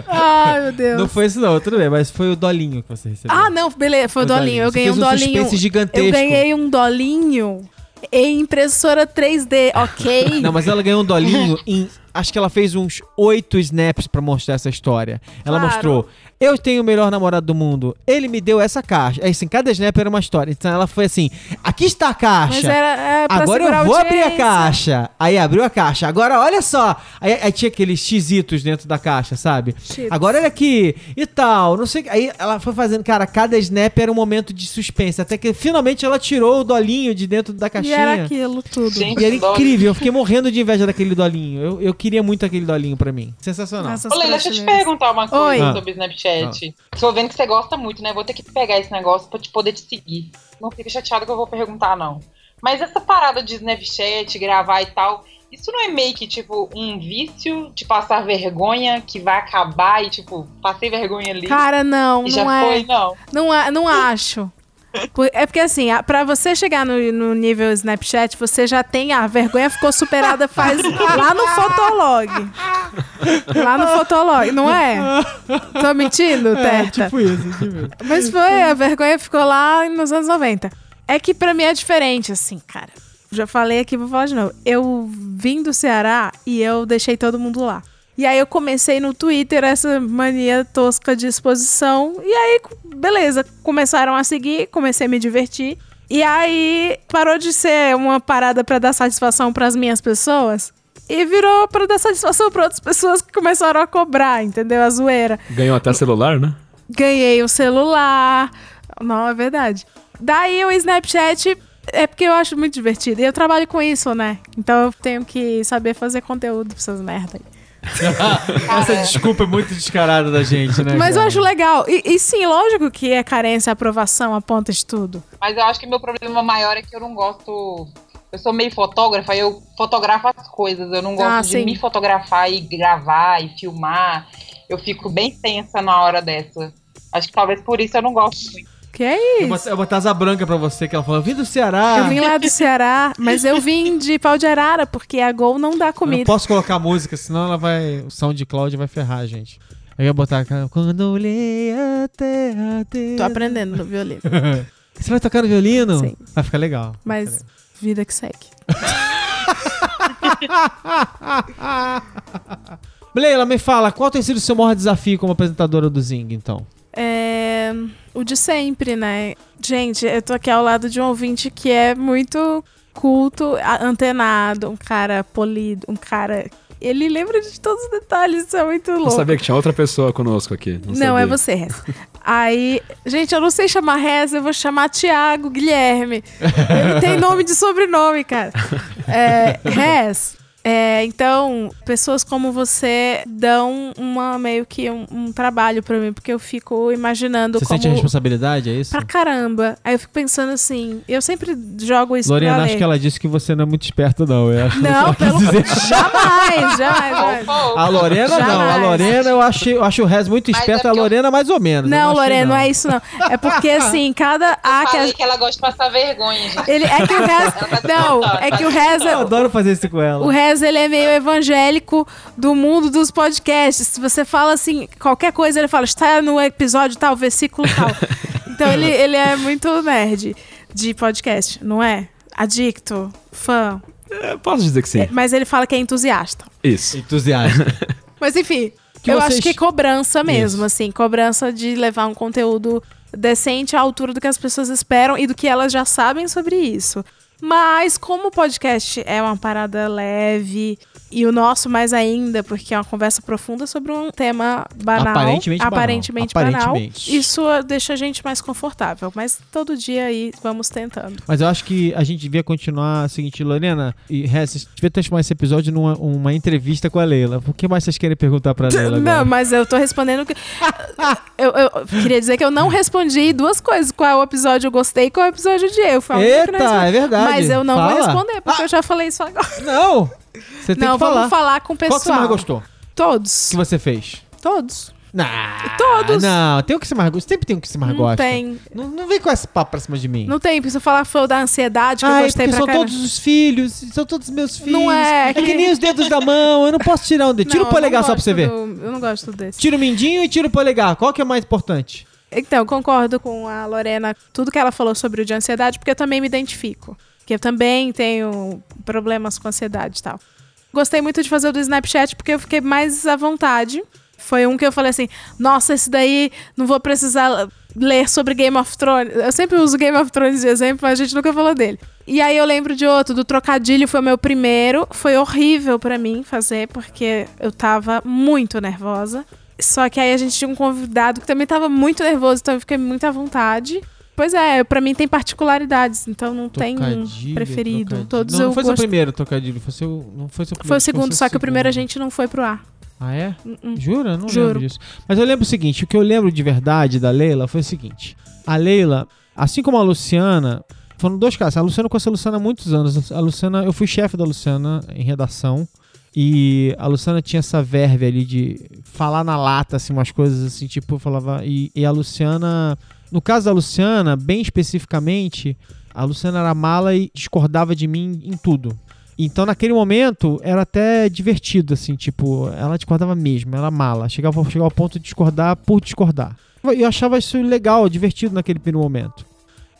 Ai, meu Deus. Não foi isso, não, tudo bem, mas foi o dolinho que você recebeu. Ah, não, beleza, foi o O dolinho. dolinho. Eu ganhei um um dolinho. gigantesco. Eu ganhei um dolinho em impressora 3D, ok? Não, mas ela ganhou um dolinho em. Acho que ela fez uns oito snaps pra mostrar essa história. Ela Claro. mostrou. Eu tenho o melhor namorado do mundo. Ele me deu essa caixa. Aí, assim, cada snap era uma história. Então ela foi assim: aqui está a caixa. Mas era é, pra Agora eu vou a abrir a caixa. Aí abriu a caixa. Agora olha só. Aí, aí tinha aqueles xizitos dentro da caixa, sabe? Agora olha aqui. E tal. Não sei. Aí ela foi fazendo, cara, cada snap era um momento de suspense. Até que finalmente ela tirou o dolinho de dentro da E caixinha. era aquilo tudo. Gente, E era incrível, eu fiquei morrendo de inveja daquele dolinho. Eu, eu queria muito aquele dolinho pra mim. Sensacional. Essas Ô, Leila, deixa eu te perguntar uma coisa Oi. sobre Snapchat. Tô vendo que você gosta muito, né? Vou ter que pegar esse negócio pra te poder te seguir. Não fica chateado que eu vou perguntar, não. Mas essa parada de Snapchat, gravar e tal, isso não é meio que, tipo, um vício de passar vergonha que vai acabar e, tipo, passei vergonha ali Cara, não, e não já é. foi, não. Não, é, não acho. É porque assim, a- pra você chegar no, no nível Snapchat, você já tem. A vergonha ficou superada faz. lá no Fotolog. Lá no Fotolog, não é? Tô mentindo, É, Terta? tipo isso, tipo isso. Mas foi, a vergonha ficou lá nos anos 90. É que pra mim é diferente, assim, cara. Já falei aqui, vou falar de novo. Eu vim do Ceará e eu deixei todo mundo lá. E aí eu comecei no Twitter essa mania tosca de exposição. E aí, beleza, começaram a seguir, comecei a me divertir. E aí parou de ser uma parada pra dar satisfação pras minhas pessoas. E virou pra dar satisfação pra outras pessoas que começaram a cobrar, entendeu? A zoeira. Ganhou até celular, né? Ganhei o celular. Não, é verdade. Daí o Snapchat é porque eu acho muito divertido. E eu trabalho com isso, né? Então eu tenho que saber fazer conteúdo pra essas merda aí. Essa desculpa é muito descarada da gente, né? Mas eu cara? acho legal. E, e sim, lógico que é carência, aprovação, a ponta de tudo. Mas eu acho que meu problema maior é que eu não gosto. Eu sou meio fotógrafa, eu fotografo as coisas. Eu não gosto Ah, de sim. me fotografar e gravar e filmar. Eu fico bem tensa na hora dessa. Acho que talvez por isso eu não gosto muito. Que é Eu isso? botar, eu botar asa branca pra você, que ela falou, eu vim do Ceará. Eu vim lá do Ceará, mas eu vim de pau de arara, porque a Gol não dá Eu não comida. posso colocar música, senão ela vai. O SoundCloud vai ferrar a gente. Eu ia botar aquela. Quando eu olhei a terra. Tô aprendendo no violino. Você vai tocar no violino? Sim. Vai ficar legal. Mas vida que segue. Leila, me fala, qual tem sido o seu maior desafio como apresentadora do Zing, então? É, o de sempre, né? Gente, eu tô aqui ao lado de um ouvinte que é muito culto, antenado, um cara polido, um cara. Ele lembra de todos os detalhes, isso é muito louco. Não sabia que tinha outra pessoa conosco aqui. Não, Não, é você, Rez. Aí, gente, eu não sei chamar Rez, eu vou chamar Tiago Guilherme. Ele tem nome de sobrenome, cara. É, Rez. É, então, pessoas como você dão uma meio que um, um trabalho pra mim, porque eu fico imaginando Você como. sente a responsabilidade, é isso? Pra caramba. Aí eu fico pensando assim, eu sempre jogo isso Lorena, pra acho que ela disse que você não é muito esperta, não. Eu acho que Não, quis pelo dizer. jamais, jamais, jamais. A Lorena não, a Jamais. Lorena eu acho, eu acho o Rez muito é esperta, a porque eu- Lorena mais ou menos. eu Não, achei, Lorena, não é isso não. É porque assim, cada A que Falei a- que ela gosta de passar vergonha, gente. ele é que o Rez, não, é que o Rez Eu é, adoro fazer isso com ela. o Rez ele é meio evangélico do mundo dos podcasts. Se você fala assim, qualquer coisa, ele fala, está no episódio tal, versículo tal. Então ele, ele é muito nerd de podcast, não é? Adicto, fã. É, posso dizer que sim. Mas ele fala que é entusiasta. Isso. Entusiasta. Mas enfim, Que eu vocês- acho que é cobrança mesmo, Isso. assim, cobrança de levar um conteúdo decente à altura do que as pessoas esperam e do que elas já sabem sobre isso. Mas como o podcast é uma parada leve e o nosso mais ainda, porque é uma conversa profunda sobre um tema banal, Aparentemente banal. aparentemente banal, Aparentemente. isso deixa a gente mais confortável. Mas todo dia aí vamos tentando. Mas eu acho que a gente devia continuar o seguinte, Lorena e Rez, vocês deviam transformar esse episódio numa uma entrevista com a Leila. O que mais vocês querem perguntar pra Leila agora? Não, mas eu tô respondendo que. eu, eu queria dizer que eu não respondi duas coisas: qual é o episódio eu gostei e qual é o episódio de eu. Única que não Eita, é verdade. Mas eu não vou Fala. responder, porque eu já falei isso agora. Não! Você tem não, que falar. vamos falar com o pessoal. Qual que você mais gostou? Todos. que você fez? Todos. Não. Todos. Não, tem o que você mais gosta. Sempre tem o que você mais Não gosta. tem. Não, não vem com esse papo pra cima de mim. Não tem, eu falar foi o da ansiedade, que eu Ai, gostei porque pra são caramba. todos os filhos, são todos meus filhos. Não é, É que que- nem os dedos da mão, eu não posso tirar um dedo. Tira Não, o polegar eu não só pra você ver. do- eu não gosto desse. Tira o mindinho e tira o polegar. Qual que é mais importante? Então, eu concordo com a Lorena, tudo que ela falou sobre o de ansiedade, porque eu também me identifico. Que eu também tenho problemas com ansiedade e tal. Gostei muito de fazer o do Snapchat, porque eu fiquei mais à vontade. Foi um que eu falei assim, nossa, esse daí não vou precisar ler sobre Game of Thrones. Eu sempre uso Game of Thrones de exemplo, mas a gente nunca falou dele. E aí eu lembro de outro, do Trocadilho foi o meu primeiro. Foi horrível pra mim fazer, porque eu tava muito nervosa. Só que aí a gente tinha um convidado que também tava muito nervoso, então eu fiquei muito à vontade. Pois é, pra mim tem particularidades, então não tem um preferido. trocadilho. Todos não, eu não foi seu gosto- primeiro trocadilho, foi seu, não foi seu primeiro. Foi o segundo, seu só que o primeiro a segundo. gente não foi pro ar. Ah, é? Uh-uh. Jura? Não Juro. lembro disso. Mas eu lembro o seguinte: o que eu lembro de verdade da Leila foi o seguinte. A Leila, assim como a Luciana, foram dois casos. A Luciana eu conheço a Luciana há muitos anos. A Luciana, eu fui chefe da Luciana em redação. E a Luciana tinha essa verve ali de falar na lata, assim, umas coisas assim, tipo, eu falava. E, e a Luciana. No caso da Luciana, bem especificamente, a Luciana era mala e discordava de mim em tudo. Então, naquele momento, era até divertido, assim, tipo, ela discordava mesmo, ela mala. Chegava, chegava ao ponto de discordar por discordar. Eu achava isso legal, divertido naquele primeiro momento.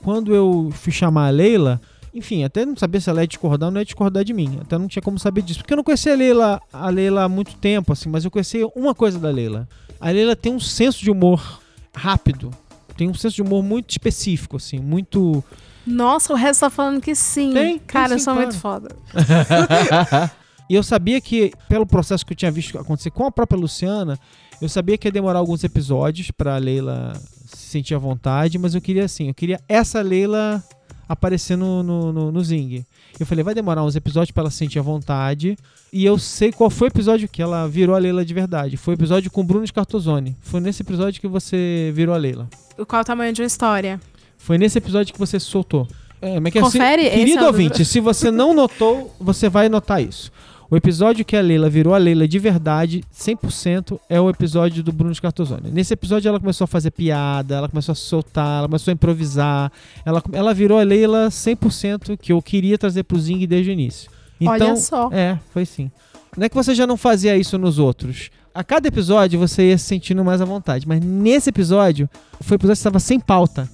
Quando eu fui chamar a Leila, enfim, até não sabia se ela ia discordar ou não ia discordar de mim. Até não tinha como saber disso. Porque eu não conhecia a Leila, a Leila há muito tempo, assim, mas eu conhecia uma coisa da Leila. A Leila tem um senso de humor rápido. Tem um senso de humor muito específico, assim, muito. Nossa, o resto tá falando que sim. Tem, tem Cara, eu sim, sou claro. muito foda. e eu sabia que, pelo processo que eu tinha visto acontecer com a própria Luciana, eu sabia que ia demorar alguns episódios pra Leila se sentir à vontade, mas eu queria assim, eu queria essa Leila aparecer no, no, no, no Zing. Eu falei, vai demorar uns episódios pra ela se sentir à vontade. E eu sei qual foi o episódio que ela virou a Leila de verdade. Foi o episódio com o Bruno Scartozone. Foi nesse episódio que você virou a Leila. Qual o tamanho de uma história? Foi nesse episódio que você se soltou. É, que Confere, assim, querido é o- ouvinte, se você não notou, você vai notar isso. O episódio que a Leila virou a Leila de verdade, 100%, é o episódio do Bruno Scartozone. Nesse episódio ela começou a fazer piada, ela começou a soltar, ela começou a improvisar. Ela, ela virou a Leila 100% que eu queria trazer pro Zing desde o início. Então, Olha só. É, foi sim. Não é que você já não fazia isso nos outros. A cada episódio você ia se sentindo mais à vontade. Mas nesse episódio, foi o episódio que você estava sem pauta.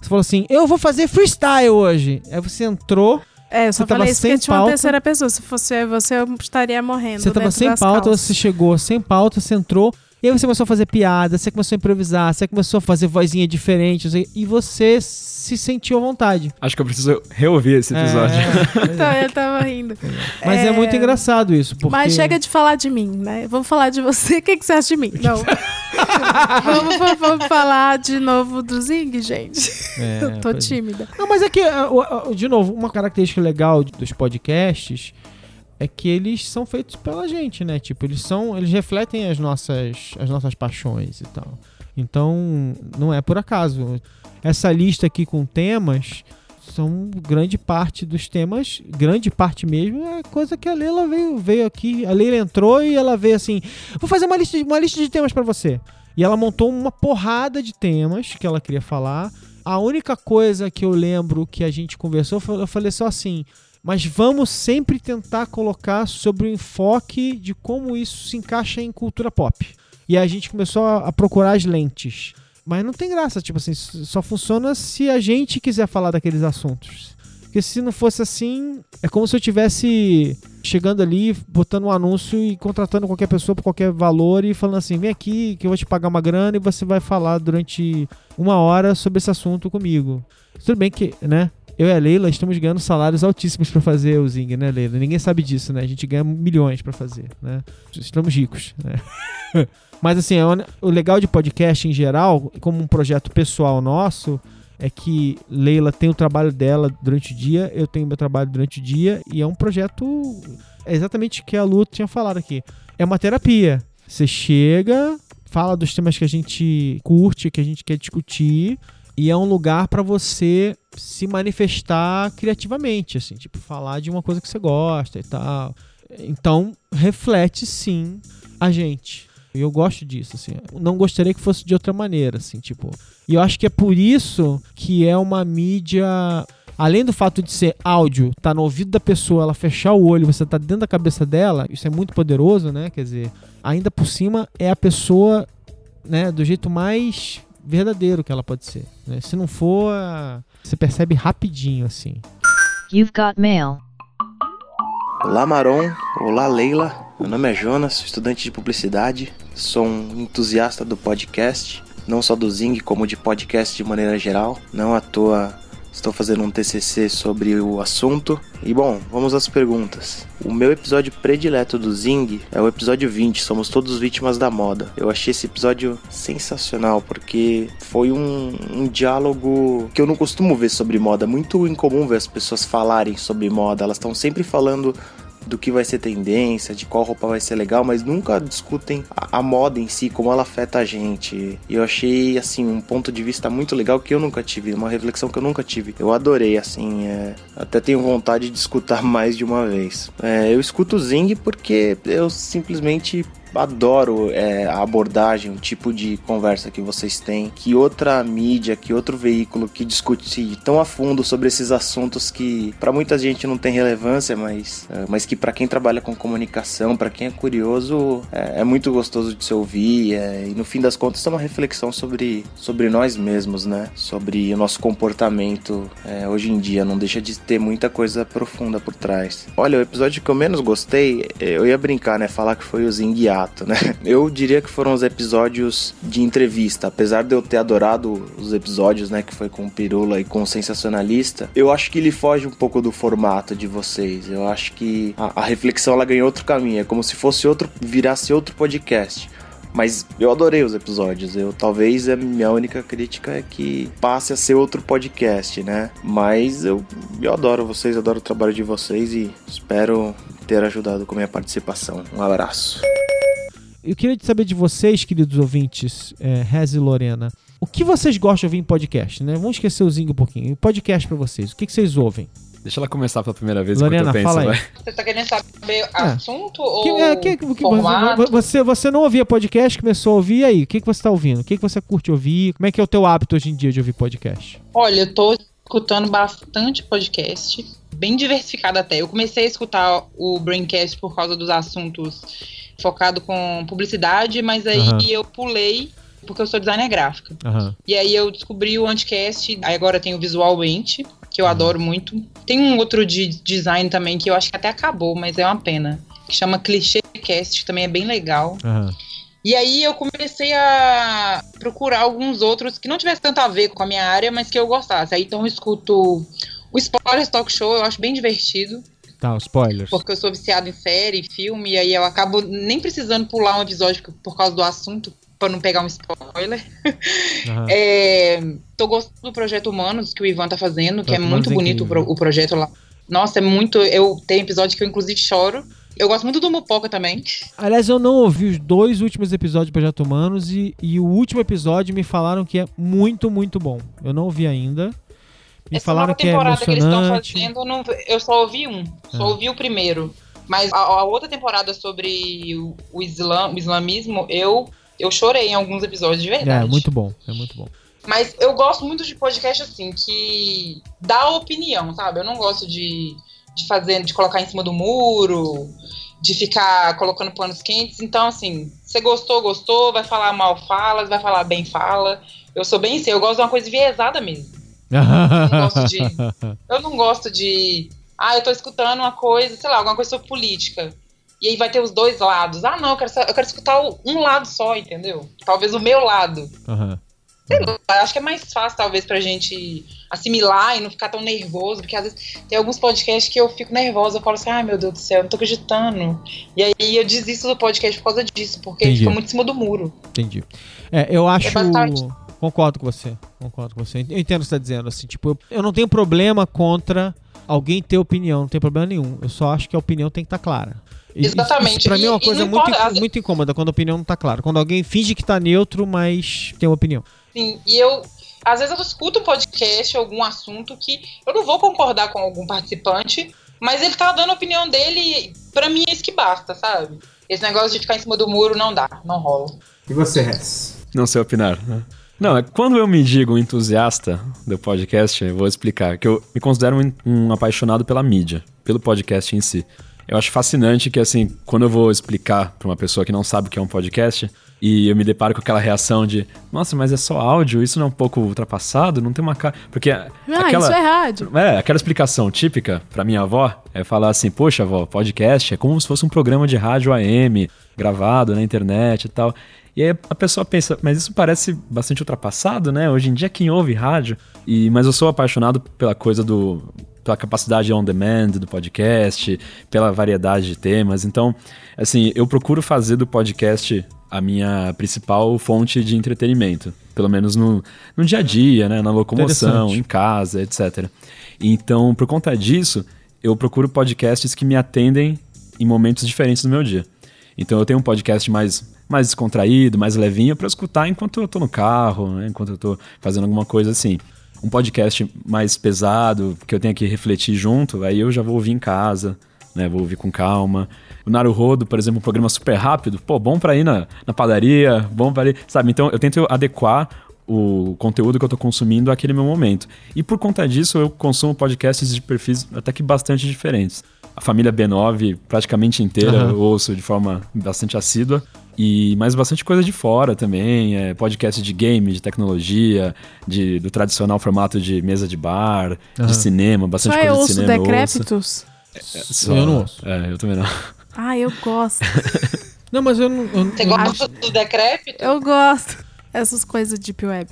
Você falou assim: eu vou fazer freestyle hoje. Aí você entrou. É, eu só Você falei isso porque tinha uma terceira pessoa. Se fosse você, eu estaria morrendo. Você tava sem das pauta, calças. você chegou sem pauta, você entrou. E aí você começou a fazer piada, você começou a improvisar, você começou a fazer vozinha diferente. E você se sentiu à vontade. Acho que eu preciso reouvir esse episódio. É, Então, eu tava rindo. Mas é... muito engraçado isso. Porque... Mas chega de falar de mim, né? Vamos falar de você. O que, que você acha de mim? Não. vamos, vamos- vamos falar de novo do Zing, gente. É, eu tô pois é. tímida. Não, mas é que, uh, de novo, uma característica legal dos podcasts é que eles são feitos pela gente, né? Tipo, eles são. Eles refletem as nossas, as nossas paixões e tal. Então, não é por acaso. Essa lista aqui com temas são grande parte dos temas, grande parte mesmo, é coisa que a Leila veio, veio aqui. A Leila entrou e ela veio assim: vou fazer uma lista, de- uma lista de temas pra você. E ela montou uma porrada de temas que ela queria falar. A única coisa que eu lembro que a gente conversou, eu falei só assim, mas vamos sempre tentar colocar sobre o enfoque de como isso se encaixa em cultura pop. E a gente começou a procurar as lentes. Mas não tem graça, tipo assim, só funciona se a gente quiser falar daqueles assuntos. Porque se não fosse assim, é como se eu tivesse chegando ali, botando um anúncio e contratando qualquer pessoa por qualquer valor e falando assim: vem aqui que eu vou te pagar uma grana e você vai falar durante uma hora sobre esse assunto comigo. Tudo bem que, né? Eu e a Leila estamos ganhando salários altíssimos pra fazer o Zing, né, Leila? Ninguém sabe disso, né? A gente ganha milhões pra fazer, né? Estamos ricos, né? Mas assim, o legal de podcast em geral, como um projeto pessoal nosso, é que Leila tem o trabalho dela durante o dia, eu tenho meu trabalho durante o dia, e é um projeto. É exatamente o que a Lu tinha falado aqui. É uma terapia. Você chega, fala dos temas que a gente curte, que a gente quer discutir, e é um lugar pra você se manifestar criativamente, assim, tipo, falar de uma coisa que você gosta e tal. Então, reflete sim a gente. E eu gosto disso, assim. Não gostaria que fosse de outra maneira, assim, tipo. E eu acho que é por isso que é uma mídia. Além do fato de ser áudio, tá no ouvido da pessoa, ela fechar o olho, você tá dentro da cabeça dela, isso é muito poderoso, né? Quer dizer, ainda por cima é a pessoa, né, do jeito mais verdadeiro que ela pode ser. né? Se não for, você percebe rapidinho, assim. You've got mail. Olá Maron, olá Leila. Meu nome é Jonas, sou estudante de publicidade, sou um entusiasta do podcast, não só do Zing, como de podcast de maneira geral. Não à toa estou fazendo um TCC sobre o assunto. E bom, vamos às perguntas. O meu episódio predileto do Zing é o episódio 20, Somos Todos Vítimas da Moda. Eu achei esse episódio sensacional porque foi um, um diálogo que eu não costumo ver sobre moda. Muito incomum ver as pessoas falarem sobre moda, elas estão sempre falando do que vai ser tendência, de qual roupa vai ser legal, mas nunca discutem a, a moda em si, como ela afeta a gente. E eu achei, assim, um ponto de vista muito legal que eu nunca tive, uma reflexão que eu nunca tive. Eu adorei, assim, é, até tenho vontade de escutar mais de uma vez. É, eu escuto o Zing porque eu simplesmente adoro é, a abordagem, o tipo de conversa que vocês têm, que outra mídia, que outro veículo que discute tão a fundo sobre esses assuntos que para muita gente não tem relevância, mas, é, mas que para quem trabalha com comunicação, para quem é curioso, é, é muito gostoso de se ouvir é, e no fim das contas é uma reflexão sobre, sobre nós mesmos, né? Sobre o nosso comportamento é, hoje em dia, não deixa de ter muita coisa profunda por trás. Olha, o episódio que eu menos gostei, eu ia brincar, né? Falar que foi o Né? Eu diria que foram os episódios de entrevista. Apesar de eu ter adorado os episódios, né? Que foi com o Pirula e com o Sensacionalista, eu acho que ele foge um pouco do formato de vocês. Eu acho que a, a reflexão ela ganhou outro caminho. É como se fosse outro, virasse outro podcast. Mas eu adorei os episódios. Eu talvez a minha única crítica é que passe a ser outro podcast, né? Mas eu, eu adoro vocês, adoro o trabalho de vocês e espero ter ajudado com a minha participação. Um abraço. Eu queria saber de vocês, queridos ouvintes, é, Rez e Lorena, o que vocês gostam de ouvir em podcast, né? Vamos esquecer o Zinho um pouquinho. Podcast pra vocês, o que, que vocês ouvem? Deixa ela começar pela primeira vez Lorena, enquanto eu penso, fala aí. vai. Você tá querendo saber assunto ou Que- é, que- que- formato? você, você não ouvia podcast, começou a ouvir, e aí? O que, que você tá ouvindo? O que, que você curte ouvir? Como é que é o teu hábito hoje em dia de ouvir podcast? Olha, eu tô escutando bastante podcast, bem diversificado até. Eu comecei a escutar o Braincast por causa dos assuntos focado com publicidade, mas aí Aham. eu pulei porque eu sou designer gráfica. Aham. E aí eu descobri o Anticast, aí agora tem o Visualmente, que eu adoro muito. Tem um outro de design também que eu acho que até acabou, mas é uma pena. Que chama Clichêcast, que também é bem legal. E aí eu comecei a procurar alguns outros que não tivessem tanto a ver com a minha área, mas que eu gostasse. Aí então eu escuto o Spoilers Talk Show, eu acho bem divertido, Tá, spoilers. porque eu sou viciada em série, filme, e aí eu acabo nem precisando pular um episódio por- causa do assunto, pra não pegar um spoiler. Aham. É, tô gostando do projeto Humanos que o Ivan tá fazendo, que é muito Humanos é bonito o, pro- incrível. o projeto lá. Nossa, é muito. Eu tenho episódio que eu inclusive choro. Eu gosto muito do Mupoca também. Aliás, eu não ouvi os dois últimos episódios do Projeto Humanos e, e o último episódio me falaram que é muito, muito bom. Eu não ouvi ainda. Me Essa falaram nova que é temporada que eles estão fazendo, eu, não- eu só ouvi um. Só Ah. ouvi o primeiro. Mas a, a outra temporada sobre o, o, islam, o islamismo, eu, eu chorei em alguns episódios de verdade. É, muito bom. É muito bom. Mas eu gosto muito de podcast assim, que dá opinião, sabe? Eu não gosto de, de fazer, de colocar em cima do muro, de ficar colocando panos quentes. Então, assim, você gostou, gostou, vai falar mal, fala, vai falar bem, fala. Eu sou bem assim, eu gosto de uma coisa viesada mesmo. De- Eu não gosto de. Ah, eu tô escutando uma coisa, sei lá, alguma coisa sobre política. E aí vai ter os dois lados. Ah, não, eu quero, eu quero escutar um lado só, entendeu? Talvez o meu lado. Aham. Sei lá, acho que é mais fácil, talvez, pra gente assimilar e não ficar tão nervoso, porque às vezes tem alguns podcasts que eu fico nervosa, eu falo assim, ai meu Deus do céu, eu não tô acreditando. E aí eu desisto do podcast por causa disso, porque Entendi. fica muito em cima do muro. Entendi. É, eu acho. basicamente- Concordo com você. Concordo com você. Eu entendo o que você tá dizendo. Assim, tipo, eu, eu não tenho problema contra alguém ter opinião, não tem problema nenhum. Eu só acho que a opinião tem que estar clara. E- Exatamente. Isso pra mim é uma E- e coisa não muito, importa, muito incômoda quando a opinião não tá clara. Quando alguém finge que tá neutro, mas tem uma opinião. Sim, e eu, às vezes eu escuto um podcast, algum assunto que eu não vou concordar com algum participante, mas ele tá dando a opinião dele e pra mim é isso que basta, sabe? Esse negócio de ficar em cima do muro não dá, não rola. E você, Rez? Não sei opinar, né? Não, é quando eu me digo entusiasta do podcast, eu vou explicar que eu me considero um, um apaixonado pela mídia, pelo podcast em si. Eu acho fascinante que, assim, quando eu vou explicar pra uma pessoa que não sabe o que é um podcast e eu me deparo com aquela reação de, nossa, mas é só áudio, isso não é um pouco ultrapassado? Não tem uma cara. Porque. Ah, aquela... isso é rádio. É, aquela explicação típica pra minha avó é falar assim: Poxa, avó, podcast é como se fosse um programa de rádio AM, gravado na internet e tal. E aí a pessoa pensa, mas isso parece bastante ultrapassado, né? Hoje em dia quem ouve rádio. E, mas eu sou apaixonado pela coisa do. pela capacidade on demand do podcast, pela variedade de temas. Então, assim, eu procuro fazer do podcast a minha principal fonte de entretenimento. Pelo menos no, no dia a dia, né? Na locomoção, em casa, etc. Então, por conta disso, eu procuro podcasts que me atendem em momentos diferentes do meu dia. Então, eu tenho um podcast mais, mais descontraído, mais levinho para escutar enquanto eu tô no carro, né? enquanto eu tô fazendo alguma coisa assim. Um podcast mais pesado, que eu tenho que refletir junto, aí eu já vou ouvir em casa, né? Vou ouvir com calma. O Naruhodo, por exemplo, um programa super rápido, pô, bom pra ir na, na padaria, bom pra ir, sabe? Então eu tento adequar o conteúdo que eu tô consumindo àquele meu momento. E por conta disso, eu consumo podcasts de perfis até que bastante diferentes. A família B9, praticamente inteira, Aham. eu ouço de forma bastante assídua. E mais bastante coisa de fora também, é, podcast de game, de tecnologia, de, do tradicional formato de mesa de bar, Aham. de cinema, bastante Só coisa eu de cinema. eu ouço. decrépitos. É, só- Eu não ouço. É, eu também não. Ah, eu gosto. Não, mas eu não. eu- Você gosta do decrépito? Eu gosto. Essas coisas deep web.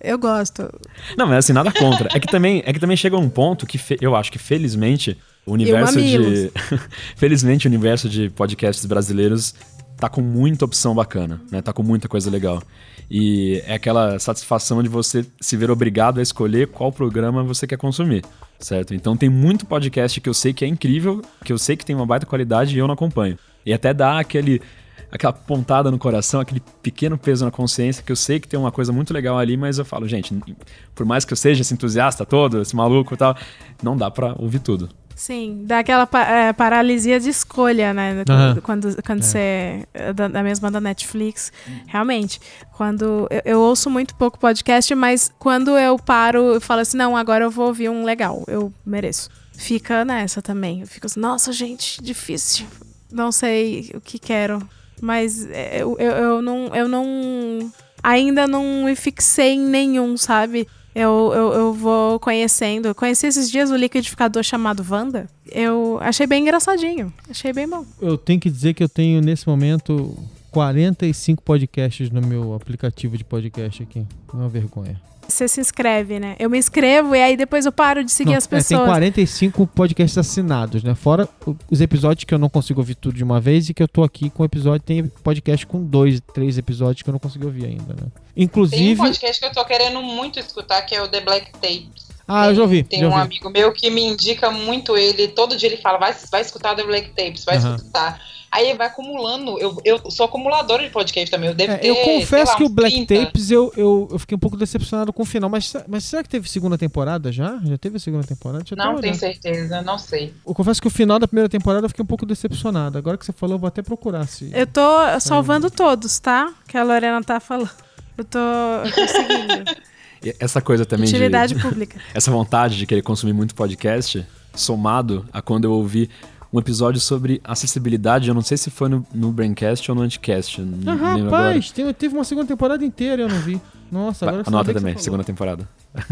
Eu gosto. Não, mas assim, nada contra. É que também, é que também chega um ponto que fe- eu acho que felizmente o universo de. Felizmente o universo de podcasts brasileiros tá com muita opção bacana, né? Tá com muita coisa legal. E é aquela satisfação de você se ver obrigado a escolher qual programa você quer consumir, certo? Então tem muito podcast que eu sei que é incrível, que eu sei que tem uma baita qualidade e eu não acompanho. E até dá aquele aquela pontada no coração, aquele pequeno peso na consciência, que eu sei que tem uma coisa muito legal ali, mas eu falo, gente, por mais que eu seja esse entusiasta todo, esse maluco e tal, não dá pra ouvir tudo. Sim, dá aquela é, paralisia de escolha, né? Aham. Quando, quando É. você. é Da, da mesma da Netflix. Realmente. Quando. Eu, eu ouço muito pouco podcast, mas quando eu paro e falo assim, não, agora eu vou ouvir um legal, eu mereço. Fica nessa também. Eu fico assim, nossa, gente, difícil. Não sei o que quero. Mas é, eu, eu, eu não. Eu não. Ainda não me fixei em nenhum, sabe? Eu, eu, eu vou conhecendo. Eu conheci esses dias o liquidificador chamado Wanda. Eu achei bem engraçadinho. Achei bem bom. Eu tenho que dizer que eu tenho, nesse momento, 45 podcasts no meu aplicativo de podcast aqui. Uma vergonha. Você se inscreve, né? Eu me inscrevo e aí depois eu paro de seguir Não, as é, tem pessoas. 45 podcasts assinados, né? Fora os episódios que eu não consigo ouvir tudo de uma vez e que eu tô aqui com episódio. Tem podcast com dois, três episódios que eu não consegui ouvir ainda, né? Tem um Inclusive. podcast que eu tô querendo muito escutar, que é o The Black Tapes. Ah, eu já ouvi. Tem já um ouvi. amigo meu que me indica muito ele. Todo dia ele fala, vai, vai escutar o The Black Tapes, vai Aham. escutar. Aí vai acumulando. Eu, eu sou acumuladora de podcast também. Eu devo É, ter, eu confesso lá, que o Black 30. Tapes eu, eu, eu fiquei um pouco decepcionado com o final, mas, mas será que teve segunda temporada já? Já teve a segunda temporada? Deixa Não tenho certeza, não sei. Eu confesso que o final da primeira temporada eu fiquei um pouco decepcionado. Agora que você falou, eu vou até procurar se. Eu tô salvando todos, tá? Que a Lorena tá falando. Eu tô, eu tô seguindo. E essa coisa também Utilidade de... pública. essa vontade de querer consumir muito podcast, somado a quando eu ouvi um episódio sobre acessibilidade, eu não sei se foi no, no Braincast ou no Anticast, não Ah, lembro agora. rapaz, tem- teve uma segunda temporada inteira e eu não vi. Nossa, agora Anota também, você segunda temporada.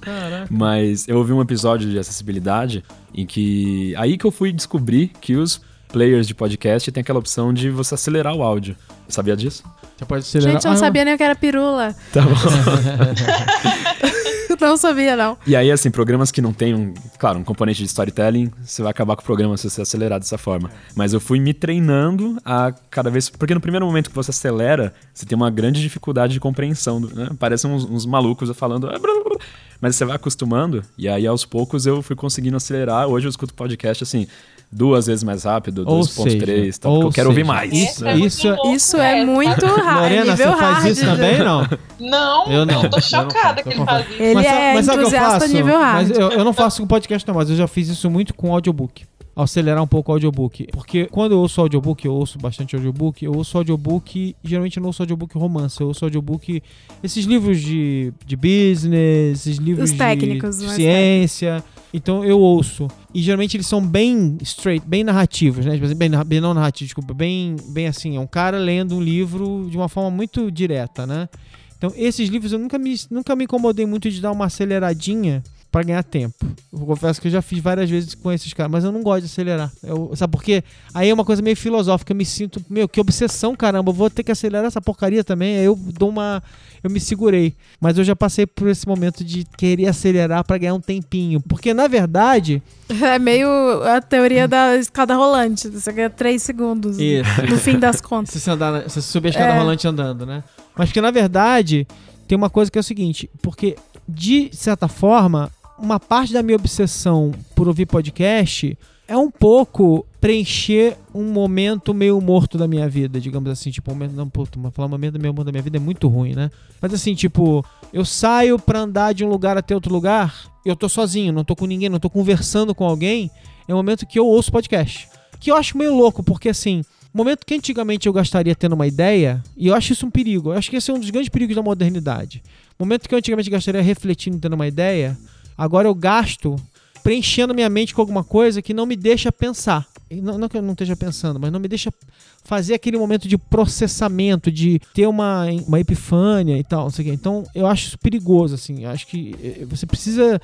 Caraca. Mas eu ouvi um episódio de acessibilidade em que. Aí que eu fui descobrir que os players de podcast têm aquela opção de você acelerar o áudio. Sabia disso? Você pode acelerar. Gente, eu não Ah, sabia nem o que era pirula. Tá bom. não sabia, não. E aí, assim, programas que não tem, um, claro, um componente de storytelling, você vai acabar com o programa se você acelerar dessa forma. Mas eu fui me treinando a cada vez. Porque no primeiro momento que você acelera, você tem uma grande dificuldade de compreensão. Né? Parecem uns, uns malucos falando. "Ah, blá, blá, blá". Mas você vai acostumando, e aí aos poucos eu fui conseguindo acelerar. Hoje eu escuto podcast assim. Duas vezes mais rápido, Ou 2.3, seja, tá? porque ou eu quero ouvir seja, mais. isso- né? isso é- Isso é muito hard. Lorena, você nível faz hard. isso também, não? Não, Eu não. tô Eu não chocada faço, que eu ele faz isso. Ele Mas é mas eu entusiasta nível hard. Mas eu, eu não faço com podcast não, mas eu já fiz isso muito com audiobook. Acelerar um pouco o audiobook. Porque quando eu ouço audiobook, eu ouço bastante audiobook, eu ouço audiobook, geralmente eu não ouço audiobook romance, eu ouço audiobook, esses livros de, de business, esses livros Os técnicos, de mais ciência. Então eu ouço. E geralmente eles são bem straight, bem narrativos, né? Tipo assim, Bem, bem não narrativos, desculpa, bem, bem assim, é um cara lendo um livro de uma forma muito direta, né? Então, esses livros eu nunca me, nunca me incomodei muito de dar uma aceleradinha pra ganhar tempo. Eu confesso que eu já fiz várias vezes com esses caras, mas eu não gosto de acelerar. Eu, sabe por quê? Aí é uma coisa meio filosófica, eu me sinto, meu, que obsessão, caramba, eu vou ter que acelerar essa porcaria também. Aí eu dou uma. Eu me segurei. Mas eu já passei por esse momento de querer acelerar pra ganhar um tempinho. Porque, na verdade. É meio a teoria da escada rolante. Você ganha 3 segundos. Isso. No fim das contas. Se você, andar, se subir a escada É. rolante andando, né? Mas porque, na verdade, tem uma coisa que é o seguinte: porque, de certa forma, uma parte da minha obsessão por ouvir podcast é um pouco preencher um momento meio morto da minha vida, digamos assim, tipo, um momento, não, puto, falar um momento meio morto da minha vida é muito ruim, né? Mas assim, tipo, eu saio pra andar de um lugar até outro lugar, eu tô sozinho, não tô com ninguém, não tô conversando com alguém, é o momento que eu ouço podcast. Que eu acho meio louco, porque assim, momento que antigamente eu gastaria tendo uma ideia, e eu acho isso um perigo, eu acho que esse é um dos grandes perigos da modernidade. Momento que eu antigamente gastaria refletindo tendo uma ideia, agora eu gasto preenchendo minha mente com alguma coisa que não me deixa pensar. Não, não que eu não esteja pensando, mas não me deixa fazer aquele momento de processamento, de ter uma, uma epifânia e tal, não sei o quê. Então, eu acho isso perigoso, assim. Eu acho que eh, você precisa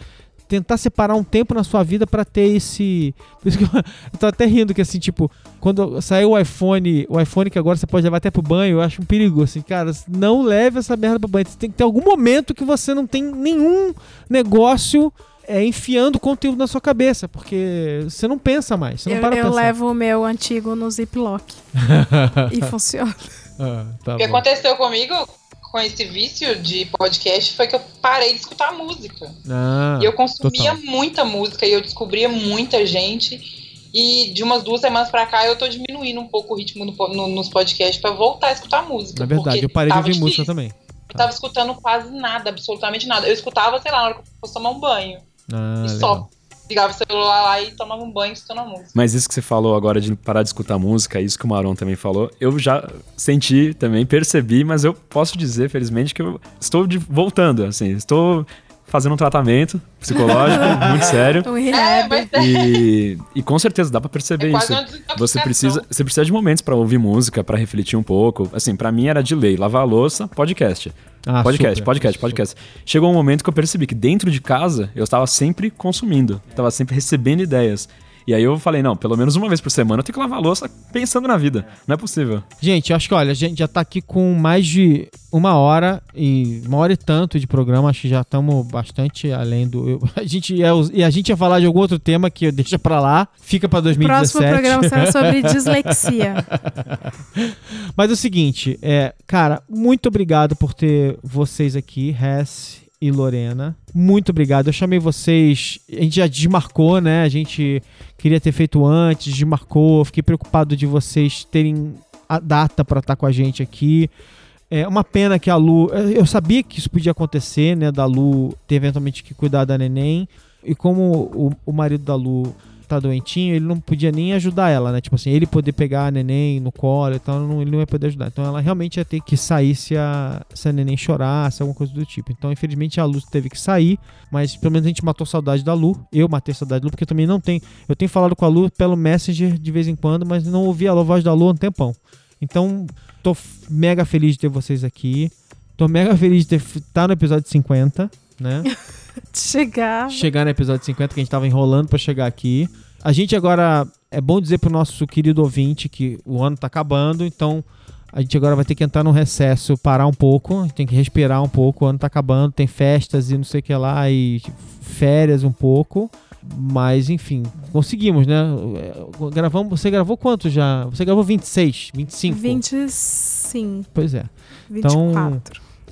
tentar separar um tempo na sua vida pra ter esse. Por isso que eu, eu tô até rindo que assim, tipo, quando saiu o iPhone, o iPhone que agora você pode levar até pro banho, eu acho um perigo, assim, cara, não leve essa merda pro banho. Você tem que ter algum momento que você não tem nenhum negócio é enfiando conteúdo na sua cabeça, porque você não pensa mais, você não Eu, para eu pensar. levo o meu antigo no Ziploc. e funciona. Ah, tá o que bom. aconteceu comigo com esse vício de podcast foi que eu parei de escutar música. Ah, e eu consumia total. muita música e eu descobria muita gente. E de umas duas semanas pra cá eu tô diminuindo um pouco o ritmo no no- nos podcasts pra voltar a escutar música. Na verdade, eu parei de ouvir música difícil. também. Eu tava escutando quase nada, absolutamente nada. Eu escutava, sei lá, na hora que eu fosse tomar um banho. Ah, e legal. só. Ligava o celular lá e tomava um banho escutando a música. Mas isso que você falou agora de parar de escutar música, isso que o Maron também falou, eu já senti também, percebi, mas eu posso dizer, felizmente, que eu estou de- voltando, assim, estou fazendo um tratamento psicológico muito sério. Um É. E, e com certeza dá pra perceber É isso. Você precisa, você precisa de momentos pra ouvir música, pra refletir um pouco. Assim, pra mim era de lei, lavar a louça, podcast. Ah, podcast, super, podcast, podcast. Chegou um momento que eu percebi que dentro de casa eu estava sempre consumindo, estava sempre recebendo ideias. E aí eu falei, não, pelo menos uma vez por semana eu tenho que lavar a louça pensando na vida. Não é possível. Gente, acho que, olha, a gente já tá aqui com mais de uma hora e uma hora e tanto de programa. Acho que já estamos bastante além do. eu- a gente ia, e a gente ia falar de algum outro tema que deixa pra lá, fica pra 2017. Próximo programa será sobre dislexia. Mas é o seguinte, é, cara, muito obrigado por ter vocês aqui, Hess e Lorena. Muito obrigado. Eu chamei vocês, a gente já desmarcou, né? A gente queria ter feito antes, desmarcou. Fiquei preocupado de vocês terem a data pra estar com a gente aqui. É uma pena que a Lu. Eu sabia que isso podia acontecer, né? Da Lu ter eventualmente que cuidar da neném. E como o, o marido da Lu tá doentinho, ele não podia nem ajudar ela, né? Tipo assim, ele poder pegar a neném no colo e tal, não- ele não ia poder ajudar. Então ela realmente ia ter que sair se a, se a neném chorasse, alguma coisa do tipo. Então, infelizmente, a Lu teve que sair, mas pelo menos a gente matou saudade da Lu. Eu matei saudade da Lu, porque também não tenho. Eu tenho falado com a Lu pelo Messenger de vez em quando, mas não ouvi a voz da Lu há um tempão. Então, tô mega feliz de ter vocês aqui. Tô mega feliz de estar no episódio 50, né? Chegar. chegar no episódio 50, que a gente tava enrolando pra chegar aqui. A gente agora, é bom dizer pro nosso querido ouvinte que o ano tá acabando, então a gente agora vai ter que entrar num recesso, parar um pouco, tem que respirar um pouco, o ano tá acabando, tem festas e não sei o que lá, e férias um pouco. Mas, enfim, conseguimos, né? Gravamos, você gravou quanto já? Você gravou 26, 25? 25. Pois é. 24. Então,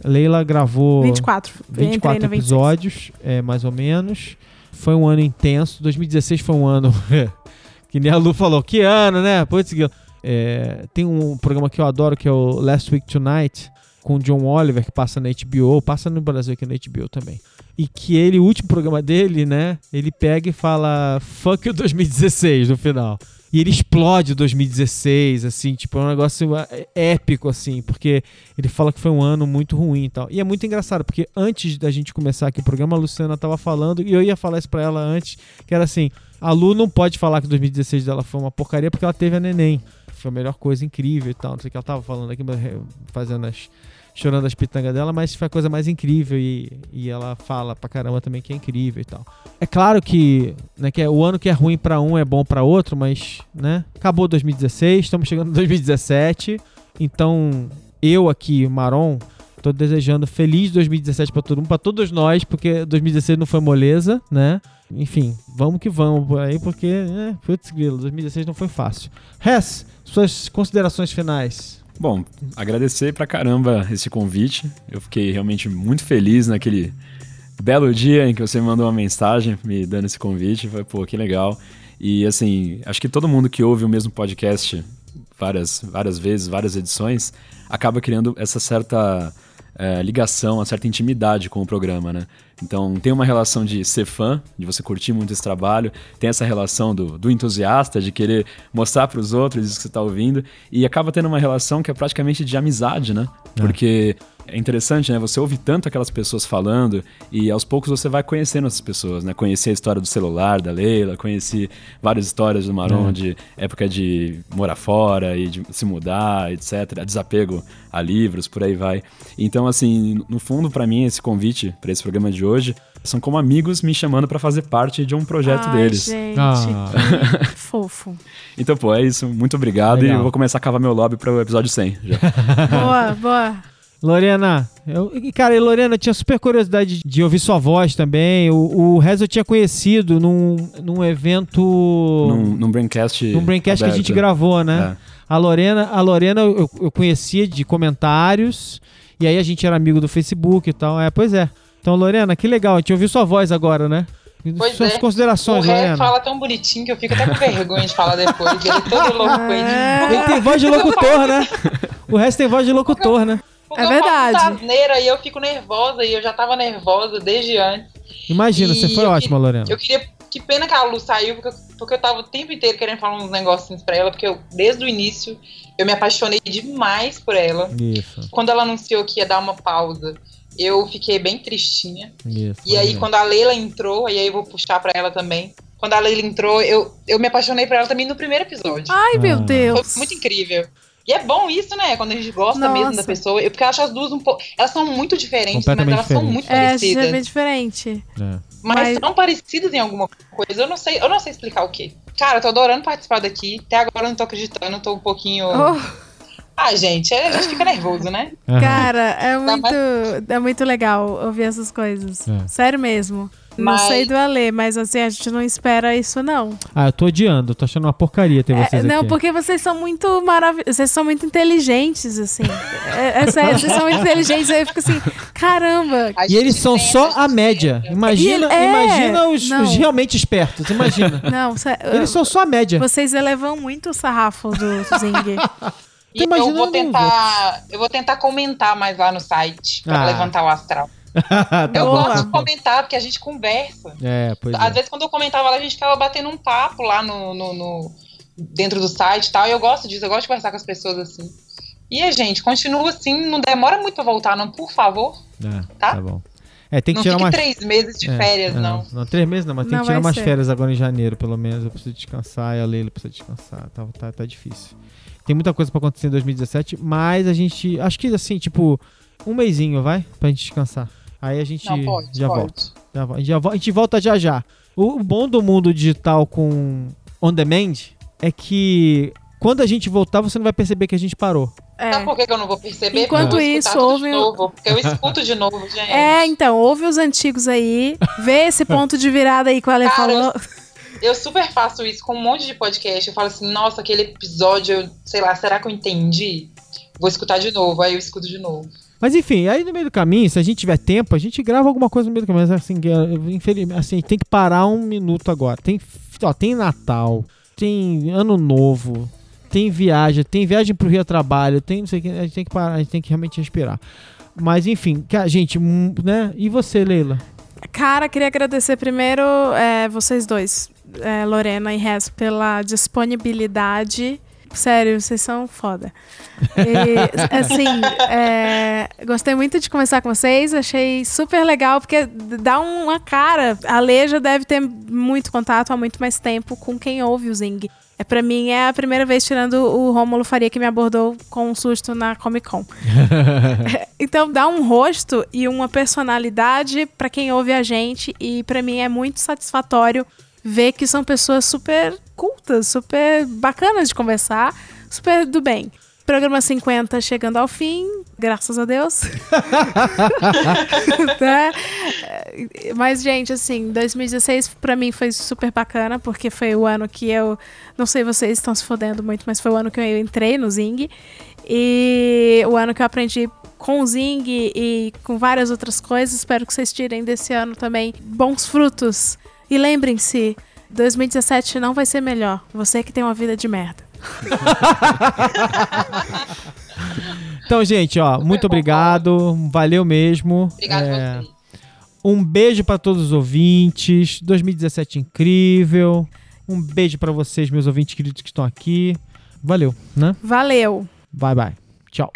Leila gravou 24. Entrei 24 no 26. episódios, é, mais ou menos. Foi um ano intenso. 2016 foi um ano que nem a Lu falou. Que ano, né? Putz, é, tem um programa que eu adoro que é o Last Week Tonight com o John Oliver que passa na HBO, passa no Brasil aqui na HBO também. E que ele, o último programa dele, né? Ele pega e fala fuck o 2016 no final. E ele explode o 2016, assim, tipo, é um negócio é, épico, assim, porque ele fala que foi um ano muito ruim e tal. E é muito engraçado, porque antes da gente começar aqui o programa, a Luciana tava falando, e eu ia falar isso pra ela antes, que era assim, a Lu não pode falar que 2016 dela foi uma porcaria porque ela teve a neném. Foi a melhor coisa, incrível e tal. Não sei o que ela tava falando aqui, eh, fazendo as. Chorando as pitangas dela, mas foi a coisa mais incrível e, e ela fala pra caramba também que é incrível e tal. É claro que, né, que é, o ano que é ruim pra um é bom pra outro, mas, né, acabou 2016, estamos chegando em 2017, então eu aqui, Maron, tô desejando feliz 2017 pra todo mundo, pra todos nós, porque 2016 não foi moleza, né? Enfim, vamos que vamos por aí, porque, né, putz, grilo, 2016 não foi fácil. Hess, suas considerações finais. Bom, agradecer pra caramba esse convite. Eu fiquei realmente muito feliz naquele belo dia em que você me mandou uma mensagem me dando esse convite. Foi, pô, que legal. E assim, acho que todo mundo que ouve o mesmo podcast várias, várias vezes, várias edições, acaba criando essa certa eh, ligação, uma certa intimidade com o programa, né? Então tem uma relação de ser fã, de você curtir muito esse trabalho, tem essa relação do, do entusiasta, de querer mostrar para os outros isso que você está ouvindo, e acaba tendo uma relação que é praticamente de amizade, né? Porque é interessante, né? Você ouve tanto aquelas pessoas falando e aos poucos você vai conhecendo essas pessoas, né? Conhecer a história do celular da Leila, conheci várias histórias do Maron É. de época de morar fora e de se mudar, etc. Desapego a livros, por aí vai. Então, assim, no fundo, pra mim, esse convite para esse programa de hoje são como amigos me chamando pra fazer parte de um projeto Ai, deles. gente, Ah. que fofo. Então, pô, é isso. Muito obrigado Legal. e eu vou começar a cavar meu lobby para o episódio 100 já. Boa, boa. Lorena, eu, cara, e Lorena, eu tinha super curiosidade de ouvir sua voz também. O, o Rez eu tinha conhecido num, num evento. Num, num Braincast. Num Braincast que a gente aberto. gravou, né? É. A Lorena, a Lorena eu, eu conhecia de comentários. E aí a gente era amigo do Facebook e tal. É, pois é. Então, Lorena, que legal. A gente ouviu sua voz agora, né? Pois Suas é. considerações, o Ré Lorena. fala tão bonitinho que eu fico até com vergonha de falar depois. Ele é todo louco aí. Ele tem voz de locutor, né? O resto tem voz de locutor, né? Porque É eu verdade. faço asneira e eu fico nervosa e eu já tava nervosa desde antes. Imagina, E você foi eu ótima, que- Lorena. Eu queria. Que pena que a Lu saiu, porque, eu- porque eu tava o tempo inteiro querendo falar uns negocinhos pra ela, porque eu, desde o início, eu me apaixonei demais por ela. Isso, Quando ela anunciou que ia dar uma pausa, eu fiquei bem tristinha. isso. E aí, imagina. quando a Leila entrou, e aí eu vou puxar pra ela também. Quando a Leila entrou, eu, eu me apaixonei por ela também no primeiro episódio. Ai, meu Ah. Deus. Foi muito incrível. E é bom isso, né? Quando a gente gosta mesmo Nossa. da pessoa. Eu, porque eu acho as duas um pouco. Elas são muito diferentes, mas elas são diferentes. muito É, parecidas. é bem diferente. É. Mas, Mas- são parecidas em alguma coisa. Eu não sei, eu não sei explicar o quê. Cara, eu tô adorando participar daqui. Até agora eu não tô acreditando, tô um pouquinho. Oh, Ah, gente, a gente fica nervoso, né? Cara, é muito, é muito legal ouvir essas coisas. É. Sério mesmo. Não Mas- sei do Alê, mas assim, a gente não espera isso, não. Ah, eu tô odiando, tô achando uma porcaria ter É, vocês não, aqui. porque vocês são muito maravilhosos. Vocês são muito inteligentes, assim. é, é sério, vocês são muito inteligentes. Aí eu fico assim, caramba. A E eles são só a média. Imagina, E- é, imagina os, não. os realmente espertos, imagina. Não, Eles são só a média. vocês elevam muito o sarrafo do Zing. E eu vou tentar. Eu vou tentar comentar mais lá no site pra Ah. levantar o astral. tá eu gosto de comentar, porque a gente conversa. É, pois Às é. vezes, quando eu comentava lá, a gente ficava batendo um papo lá no, no- no- dentro do site e tal. E eu gosto disso, eu gosto de conversar com as pessoas assim. E a gente, continua assim, não demora muito pra voltar, não, por favor. É, Tá? tá bom. É, tem que não tirar umas... três meses de É, férias, é, não. Não, três meses não, mas tem Não que tirar umas ser. férias agora em janeiro, pelo menos. Eu preciso descansar e a Leila precisa descansar. Tá, tá, tá difícil. Tem muita coisa pra acontecer em 2017, mas a gente. Acho que assim, tipo, um mêsinho, vai? Pra gente descansar. Aí a gente Não, pode, já pode. volta. Já, vo- a, gente já, a gente volta já já. O bom do mundo digital com on demand é que quando a gente voltar, você não vai perceber que a gente parou. Sabe É. por que, eu não vou perceber? Enquanto eu isso, ouve novo. Porque eu escuto de novo, gente. É, então, ouve os antigos aí, vê esse ponto de virada aí que o Ale Cara, falou. Eu super faço isso com um monte de podcast. Eu falo assim, nossa, aquele episódio, eu- sei lá, será que eu entendi? Vou escutar de novo, aí eu escuto de novo. Mas enfim, aí no meio do caminho, se a gente tiver tempo, a gente grava alguma coisa no meio do caminho. Mas assim, infelizmente, assim, tem que parar um minuto agora. Tem, ó, tem Natal, tem Ano Novo, tem viagem, tem viagem pro Rio a Trabalho, tem não sei o que, a gente tem que parar, a gente tem que realmente respirar. Mas enfim, gente, hum, né? E você, Leila? Cara, queria agradecer primeiro é, vocês dois, é, Lorena e Rez, pela disponibilidade. Sério, vocês são foda. E, assim, é, gostei muito de conversar com vocês, achei super legal, porque dá uma cara. A Lê já deve ter muito contato há muito mais tempo com quem ouve o Zing. É, pra mim é a primeira vez tirando o Rômulo Faria que me abordou com um susto na Comic Con. Então dá um rosto e uma personalidade pra quem ouve a gente e pra mim é muito satisfatório ver que são pessoas super cultas, super bacanas de conversar, super do bem. Programa 50 chegando ao fim, graças a Deus. Né? Mas, gente, assim, 2016 pra mim foi super bacana, porque foi o ano que eu. Não sei, vocês estão se fodendo muito, mas foi o ano que eu entrei no Zing. E o ano que eu aprendi com o Zing e com várias outras coisas. Espero que vocês tirem desse ano também bons frutos. E lembrem-se, 2017 não vai ser melhor. Você que tem uma vida de merda. Então, gente, ó, muito obrigado. Valeu mesmo. Obrigado É. Um beijo pra todos os ouvintes. 2017 incrível. Um beijo pra vocês, meus ouvintes queridos que estão aqui. Valeu, né? Valeu! Bye, bye. Tchau.